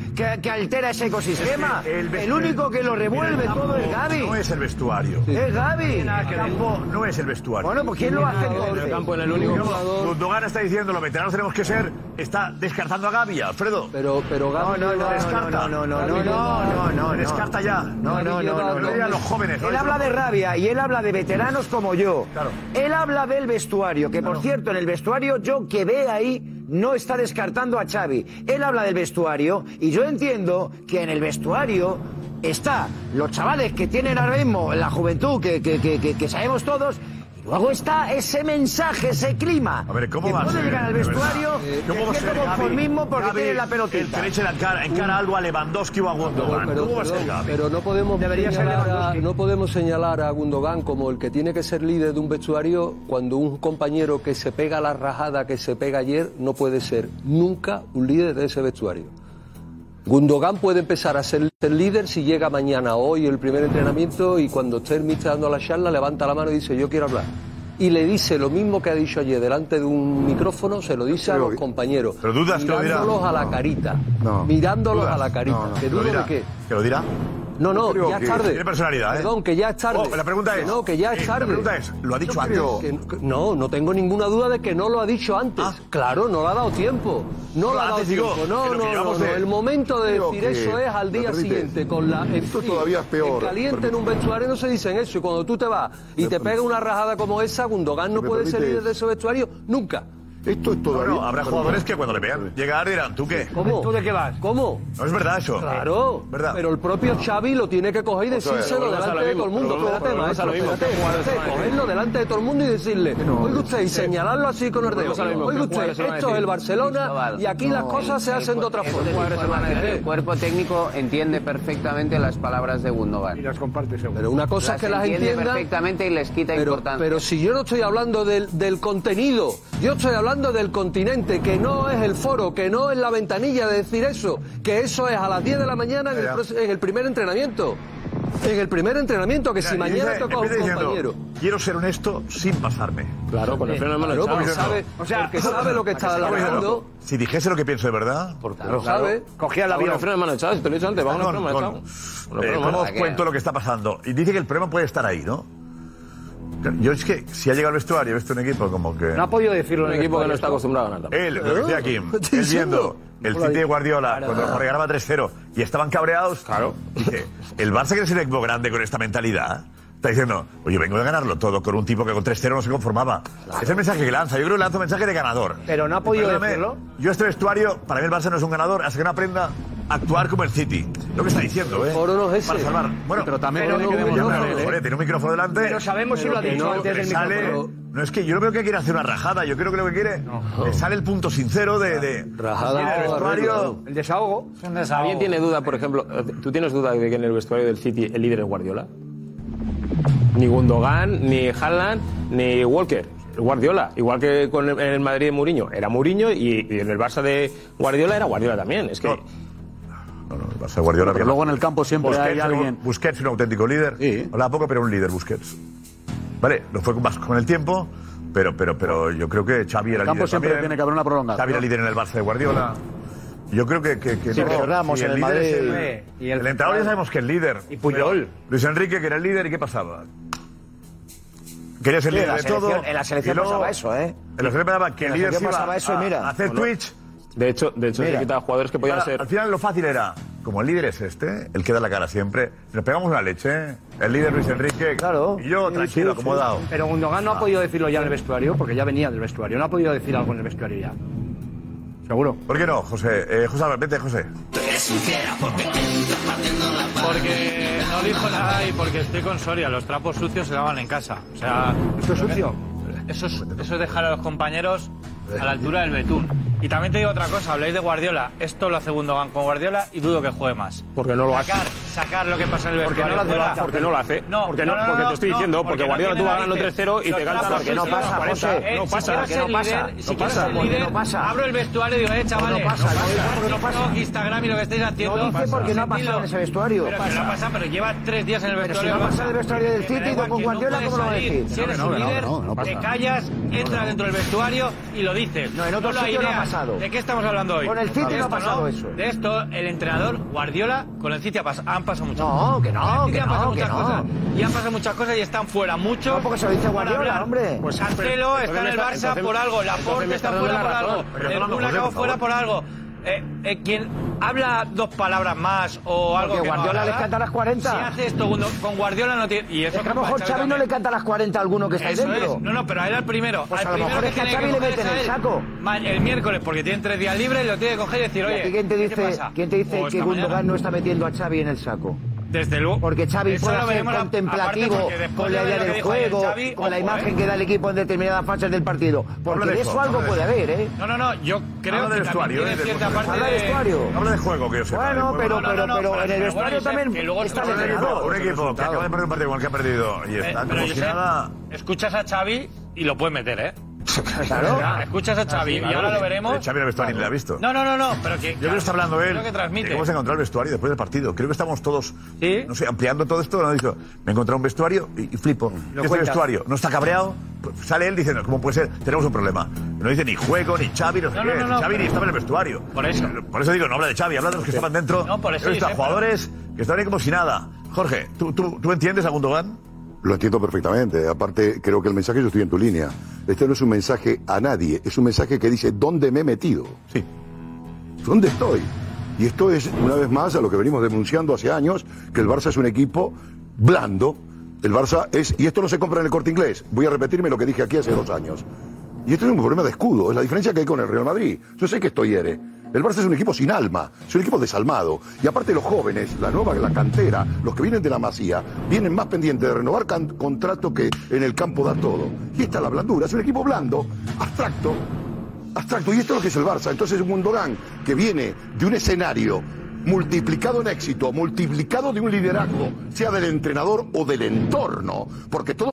Speaker 10: altera ese ecosistema. El, único que lo revuelve todo es Gaby.
Speaker 8: No es el vestuario.
Speaker 10: Es Gaby.
Speaker 8: El campo no es el vestuario.
Speaker 10: Bueno, pues ¿quién lo hace entonces?
Speaker 22: El campo era el único jugador.
Speaker 8: Gundogan está diciendo, los veteranos tenemos que ser, está descartando a Gaby, Alfredo.
Speaker 13: Pero, pero Gaby...
Speaker 10: No, no, no,
Speaker 8: descarta.
Speaker 10: no, no, no, no, no, no, no, no, no,
Speaker 8: descarta ya.
Speaker 10: No, no, no, no, no, Él habla de rabia y él habla de veteranos como yo. Claro. Él habla del vestuario, que por cierto, en el vestuario yo que ve ahí no está descartando a Xavi. Él habla del vestuario y yo entiendo que en el vestuario está los chavales que tienen ahora mismo la juventud que, que, que sabemos todos Luego está ese mensaje, ese clima.
Speaker 8: A ver, ¿cómo va a ser?
Speaker 10: llegar al vestuario
Speaker 8: eh,
Speaker 10: ¿Cómo
Speaker 8: va a ser?
Speaker 10: conformismo porque
Speaker 8: Gaby,
Speaker 10: tiene la pelotita.
Speaker 8: El que le en cara, en cara algo a Lewandowski o a Gundogan.
Speaker 13: Pero,
Speaker 8: ¿Cómo va a ser, Gaby?
Speaker 13: Pero no podemos,
Speaker 10: Debería
Speaker 13: señalar a, no podemos señalar a Gundogan como el que tiene que ser líder de un vestuario cuando un compañero que se pega la rajada que se pega ayer no puede ser nunca un líder de ese vestuario. Gundogan puede empezar a ser el líder si llega mañana, hoy, el primer entrenamiento y cuando esté el mister dando la charla levanta la mano y dice yo quiero hablar. Y le dice lo mismo que ha dicho ayer delante de un micrófono, se lo dice a los compañeros.
Speaker 8: Pero dudas mirándolos que lo
Speaker 13: a la carita. Mirándolos a la carita.
Speaker 8: ¿Qué
Speaker 13: ¿Que,
Speaker 8: lo dirá? ¿Que lo dirá?
Speaker 13: No, no, ya es tarde.
Speaker 8: Tiene personalidad, ¿eh?
Speaker 13: Perdón, que ya es tarde.
Speaker 8: Oh, la pregunta es.
Speaker 13: No, que ya es
Speaker 8: eh,
Speaker 13: tarde.
Speaker 8: La pregunta es, ¿lo ha dicho
Speaker 13: no
Speaker 8: antes?
Speaker 13: No, no tengo ninguna duda de que no lo ha dicho antes. Ah. Claro, no le ha dado tiempo. No, lo ha
Speaker 8: ah, dado
Speaker 13: tiempo. No, no, no, no. El momento de decir eso es al día siguiente. Con la,
Speaker 15: esto todavía es peor.
Speaker 13: Caliente en un vestuario no se dicen eso. Y cuando tú te vas y te pega una rajada como esa, Gundogan no puede salir de ese vestuario nunca.
Speaker 15: Esto es todavía.
Speaker 8: No, habrá jugadores que cuando le vean llegar dirán, ¿tú qué?
Speaker 13: ¿Cómo?
Speaker 10: ¿Tú de qué vas?
Speaker 13: ¿Cómo?
Speaker 8: No es verdad eso.
Speaker 13: Claro.
Speaker 8: ¿Verdad?
Speaker 13: Pero el propio Xavi lo tiene que coger y decírselo delante de todo el mundo. Espérate, maestro, espérate. Cogerlo delante de todo el mundo y decirle, oiga usted, y señalarlo así con el dedo. Oiga usted, esto es el Barcelona y aquí las cosas se hacen de otra forma.
Speaker 14: El cuerpo técnico entiende perfectamente las palabras de Gundogan.
Speaker 28: Y las comparte seguro.
Speaker 13: Pero una cosa es que las entienda...
Speaker 14: perfectamente y les quita importancia.
Speaker 13: Pero si yo no estoy hablando del contenido, yo estoy hablando hablando del continente, que no es el foro, que no es la ventanilla de decir eso, que eso es a las 10 de la mañana en el, en el primer entrenamiento. En el primer entrenamiento, que
Speaker 8: Mira, si
Speaker 13: mañana
Speaker 8: dice,
Speaker 13: toca a un
Speaker 8: diciendo,
Speaker 13: compañero.
Speaker 8: Quiero ser honesto sin pasarme.
Speaker 22: Claro, con el freno de mano
Speaker 13: Claro, porque sabe,
Speaker 10: O sea,
Speaker 13: porque sabe lo que está hablando.
Speaker 8: Si dijese lo que pienso de verdad, por
Speaker 13: Lo sabe.
Speaker 10: Cogía el avión.
Speaker 22: freno de mano echado, te lo he dicho antes, va con freno de mano echado.
Speaker 8: Eh, ¿Cómo os cuento lo que está pasando? Y dice que el problema puede estar ahí, ¿no? Yo es que si ha llegado al vestuario, he un equipo como que.
Speaker 10: No ha podido decirlo
Speaker 22: un equipo que no está acostumbrado a nada.
Speaker 8: Él, lo decía Kim, él viendo el Tite de Guardiola cuando Jorge ganaba 3-0 y estaban cabreados.
Speaker 22: Claro.
Speaker 8: El Barça que es el equipo grande con esta mentalidad. Está diciendo, oye, vengo de ganarlo todo con un tipo que con 3-0 no se conformaba. Claro. Es el mensaje que lanza. Yo creo que lanza un mensaje de ganador.
Speaker 10: Pero no ha podido decirlo.
Speaker 8: Yo este vestuario, para mí el Barça no es un ganador. Hasta que no aprenda actuar como el City. Lo que está diciendo, ¿eh?
Speaker 13: Oro no es ese.
Speaker 8: Para salvar. Bueno,
Speaker 21: pero también
Speaker 8: pero,
Speaker 21: que
Speaker 8: no,
Speaker 21: ¿eh?
Speaker 8: tiene un micrófono delante.
Speaker 10: Pero sabemos si lo ha dicho
Speaker 8: no,
Speaker 10: antes del micrófono.
Speaker 8: No es que yo no veo que quiere hacer una rajada, yo creo que lo que quiere sale el punto sincero de,
Speaker 13: rajada
Speaker 8: el vestuario,
Speaker 11: el desahogo.
Speaker 22: ¿Alguien tiene duda, por ejemplo, tú tienes duda de que en el vestuario del City el líder es Guardiola? Ni Gundogan, ni Haaland, ni Walker. Guardiola, igual que con el, en el Madrid de Mourinho, era Mourinho y, en el Barça de Guardiola era Guardiola también. Es que.
Speaker 8: Barça Guardiola.
Speaker 21: Pero luego en el campo siempre
Speaker 8: Busquets,
Speaker 21: hay alguien-
Speaker 8: Busquets, un auténtico líder. Hablaba poco, pero un líder, Busquets. Vale, lo fue más con el tiempo, pero, pero, pero yo creo que Xavi era
Speaker 21: el campo
Speaker 8: líder
Speaker 21: siempre
Speaker 8: también.
Speaker 21: tiene que haber una prolongación.
Speaker 8: Xavi era líder en el Barça de Guardiola. Yo creo que, que, que
Speaker 21: Sí,
Speaker 8: no.
Speaker 21: Ramos
Speaker 8: Si
Speaker 21: en el
Speaker 8: líder es
Speaker 21: Madrid.
Speaker 8: el,
Speaker 21: Y
Speaker 8: el,
Speaker 21: el
Speaker 8: entrenador ya sabemos que es líder.
Speaker 21: Y Puyol.
Speaker 8: Luis Enrique, que era el líder, ¿y qué pasaba? Quería ser
Speaker 10: Sí,
Speaker 8: líder de todo.
Speaker 10: en la selección
Speaker 8: luego-
Speaker 10: pasaba eso, ¿eh?
Speaker 8: En la selección pasaba que el líder
Speaker 10: selección
Speaker 8: iba
Speaker 10: pasaba eso y mira.
Speaker 8: a hacer. Twitch.
Speaker 22: De hecho, de hecho
Speaker 8: Mira.
Speaker 22: se quitaba jugadores que podían ser.
Speaker 8: Al final lo fácil era, como el líder es este, el que da la cara siempre, nos pegamos una leche, ¿eh? el líder Luis Enrique, claro. y yo tranquilo, acomodado.
Speaker 28: Pero Gundogan no ha podido decirlo ya en el vestuario, porque ya venía del vestuario. No ha podido decir algo en el vestuario ya. Seguro.
Speaker 8: ¿Por qué no, José? Eh, José vete, José.
Speaker 1: Porque no dijo nada y porque estoy con Soria. Los trapos sucios se lavan en casa. O sea.
Speaker 28: ¿Esto es sucio?
Speaker 1: Eso es, eso es dejar a los compañeros a la altura del betún. Y también te digo otra cosa, habláis de Guardiola. Esto lo hace Gundogan con Guardiola y dudo que juegue más.
Speaker 22: Porque no lo hace.
Speaker 1: sacar, Sacar lo que pasa en el
Speaker 22: Porque
Speaker 1: vestuario.
Speaker 22: no lo hace,
Speaker 1: fuera.
Speaker 22: porque no lo hace.
Speaker 1: No,
Speaker 22: Porque no-
Speaker 1: no, no,
Speaker 22: porque
Speaker 1: no,
Speaker 22: te estoy
Speaker 1: no,
Speaker 22: diciendo, porque Guardiola tú vas ganando
Speaker 1: narices.
Speaker 22: 3-0 y te
Speaker 1: trapos
Speaker 22: porque no pasa,
Speaker 1: 40.
Speaker 22: José.
Speaker 1: Eh,
Speaker 22: No
Speaker 1: si
Speaker 22: pasa,
Speaker 1: ser
Speaker 22: no pasa,
Speaker 1: Si quieres ser líder,
Speaker 22: no pasa.
Speaker 1: abro el vestuario y digo, eh, chavales,
Speaker 10: No pasa, no pasa.
Speaker 1: Instagram y lo que estáis haciendo.
Speaker 10: No dice porque no ha pasado en ese vestuario.
Speaker 1: Pero que no pasa, pero lleva tres días en el
Speaker 10: si
Speaker 1: vestuario.
Speaker 10: no pasa el vestuario del City y con Guardiola, ¿cómo lo va a
Speaker 1: salir.
Speaker 10: decir?
Speaker 1: Si eres un líder, te callas, entras dentro del vestuario y lo dices.
Speaker 10: No, en otro sitio no. Pasado.
Speaker 1: ¿De qué estamos hablando hoy?
Speaker 10: Con el City
Speaker 1: De
Speaker 10: no ha
Speaker 1: esto,
Speaker 10: pasado eso.
Speaker 1: De esto, el entrenador Guardiola con el City ha pas- han pasado muchas
Speaker 10: No,
Speaker 1: cosas.
Speaker 10: que no, que
Speaker 1: han pasado
Speaker 10: no, que
Speaker 1: muchas
Speaker 10: no.
Speaker 1: cosas. Y han pasado muchas cosas y están fuera muchos.
Speaker 10: No, porque se lo dice
Speaker 1: para
Speaker 10: Guardiola,
Speaker 1: hablar.
Speaker 10: hombre.
Speaker 1: Pues
Speaker 10: Pues,
Speaker 1: Cancelo está en el Barça
Speaker 22: entonces-
Speaker 1: por algo, Laporte está fuera por algo, el Kun acabó fuera por algo. Eh, eh, quien habla dos palabras más o algo
Speaker 10: Porque
Speaker 1: que no
Speaker 10: Guardiola
Speaker 1: agrada,
Speaker 10: les canta las 40.
Speaker 1: Si hace esto con- con Guardiola no tiene... Y eso
Speaker 10: Es que a lo mejor
Speaker 1: Xavi
Speaker 10: no le canta las 40 a alguno que está ahí
Speaker 1: Eso
Speaker 10: dentro.
Speaker 1: es. No, no, pero a él al primero.
Speaker 10: Pues
Speaker 1: al
Speaker 10: a lo
Speaker 1: primero
Speaker 10: mejor
Speaker 1: que
Speaker 10: es que a
Speaker 1: tiene
Speaker 10: Xavi le meten el saco.
Speaker 1: El miércoles, porque tienen tres días libres, lo tiene que coger y decir,
Speaker 10: ¿Y
Speaker 1: oye,
Speaker 10: ti quién te
Speaker 1: ¿qué
Speaker 10: dice? ¿quién te dice que Gundogan no está metiendo a Xavi en el saco?
Speaker 1: Desde luego.
Speaker 10: Porque Xavi
Speaker 1: Eso
Speaker 10: puede ser contemplativo con
Speaker 1: de
Speaker 10: la idea
Speaker 1: que
Speaker 10: del juego,
Speaker 1: Xavi,
Speaker 10: con la imagen
Speaker 1: eh.
Speaker 10: que da el equipo en determinadas fases del partido. Porque
Speaker 8: de
Speaker 10: de
Speaker 8: eso,
Speaker 10: algo
Speaker 8: de
Speaker 10: puede
Speaker 8: eso.
Speaker 10: haber, ¿eh?
Speaker 1: No, no, no, yo creo
Speaker 8: Habla
Speaker 1: que
Speaker 8: del vestuario, ¿eh?
Speaker 1: tiene
Speaker 8: del
Speaker 1: cierta parte
Speaker 10: Habla de vestuario.
Speaker 8: Habla de juego, que yo sepa.
Speaker 10: Bueno, pero,
Speaker 1: no,
Speaker 10: pero,
Speaker 1: no,
Speaker 10: pero
Speaker 1: pero-
Speaker 10: en el vestuario también está el
Speaker 1: otro
Speaker 8: Un equipo,
Speaker 10: entrenador.
Speaker 8: un equipo que acaba de perder un partido el que ha perdido y
Speaker 1: Eh,
Speaker 8: está
Speaker 1: pero
Speaker 8: como si
Speaker 1: Josep,
Speaker 8: nada.
Speaker 1: escuchas a Xavi y lo puedes meter, ¿eh?
Speaker 8: Claro.
Speaker 1: Escuchas a Xavi y ahora lo veremos.
Speaker 8: Xavi el vestuario ni le ha visto.
Speaker 1: No, no, no, no, pero que...
Speaker 8: Yo creo que está hablando él.
Speaker 1: Creo que transmite.
Speaker 8: se encontró el vestuario después del partido. Creo que estamos todos, no sé, ampliando todo esto. ¿no? Dijo, me he encontrado un vestuario y, y flipo. ¿Qué este
Speaker 10: cuenta.
Speaker 8: vestuario? ¿No está cabreado? Pues sale él diciendo, ¿cómo puede ser? Tenemos un problema. No dice ni juego, ni Xavi, no sé
Speaker 1: No,
Speaker 8: qué.
Speaker 1: no, no,
Speaker 8: Xavi ni
Speaker 1: pero-
Speaker 8: estaba en el vestuario.
Speaker 1: Por eso.
Speaker 8: Por eso digo, no habla de Xavi, habla de los que estaban dentro.
Speaker 1: No, por eso
Speaker 8: visto a
Speaker 1: dice,
Speaker 8: jugadores que estaban ahí como si nada. Jorge, ¿tú, tú, tú entiendes a Gundogan?
Speaker 15: Lo entiendo perfectamente. Aparte, creo que el mensaje, yo estoy en tu línea. Este no es un mensaje a nadie, es un mensaje que dice dónde me he metido.
Speaker 8: Sí.
Speaker 15: ¿Dónde estoy? Y esto es, una vez más, a lo que venimos denunciando hace años, que el Barça es un equipo blando. El Barça es, y esto no se compra en el corte inglés. Voy a repetirme lo que dije aquí hace dos años. Y esto es un problema de escudo, es la diferencia que hay con el Real Madrid. Yo sé que esto hiere. El Barça es un equipo sin alma, es un equipo desalmado. Y aparte los jóvenes, la nueva, la cantera, los que vienen de la masía, vienen más pendientes de renovar contrato que en el campo da todo. Y esta es la blandura, es un equipo blando, abstracto, abstracto. Y esto es lo que es el Barça. Entonces un Gundogan que viene de un escenario multiplicado en éxito, multiplicado de un liderazgo, sea del entrenador o del entorno, porque todo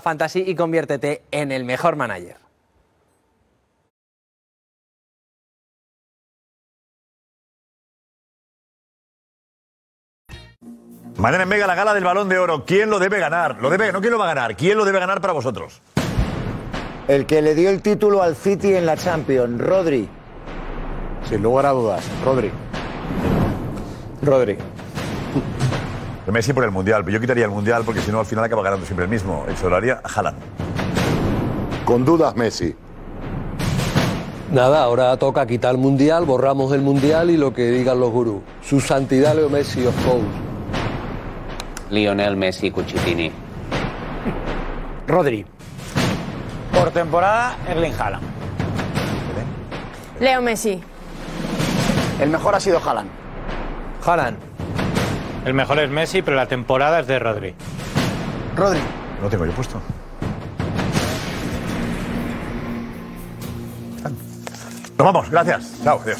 Speaker 31: Fantasy y conviértete en el mejor manager.
Speaker 8: Mañana en Mega la gala del Balón de Oro. ¿Quién lo debe ganar? Lo debe, no quién lo va a ganar. ¿Quién lo debe ganar para vosotros?
Speaker 10: El que le dio el título al City en la Champions, Rodri.
Speaker 21: Sin lugar a dudas, Rodri.
Speaker 22: Rodri.
Speaker 8: Messi por el Mundial. Yo quitaría el Mundial porque si no al final acaba ganando siempre el mismo. Eso lo haría Haaland.
Speaker 15: Con dudas, Messi.
Speaker 13: Nada, ahora toca quitar el mundial, borramos el mundial y lo que digan los gurús. Su santidad Leo Messi, of course.
Speaker 14: Lionel Messi Cuchitini.
Speaker 32: Rodri.
Speaker 11: Por temporada, Erling Haaland.
Speaker 9: Leo Messi.
Speaker 28: El mejor ha sido Haaland.
Speaker 1: Haaland. El mejor es Messi, pero la temporada es de Rodri.
Speaker 28: Rodri.
Speaker 8: Lo tengo yo puesto. Nos vamos, gracias. Chao, adiós.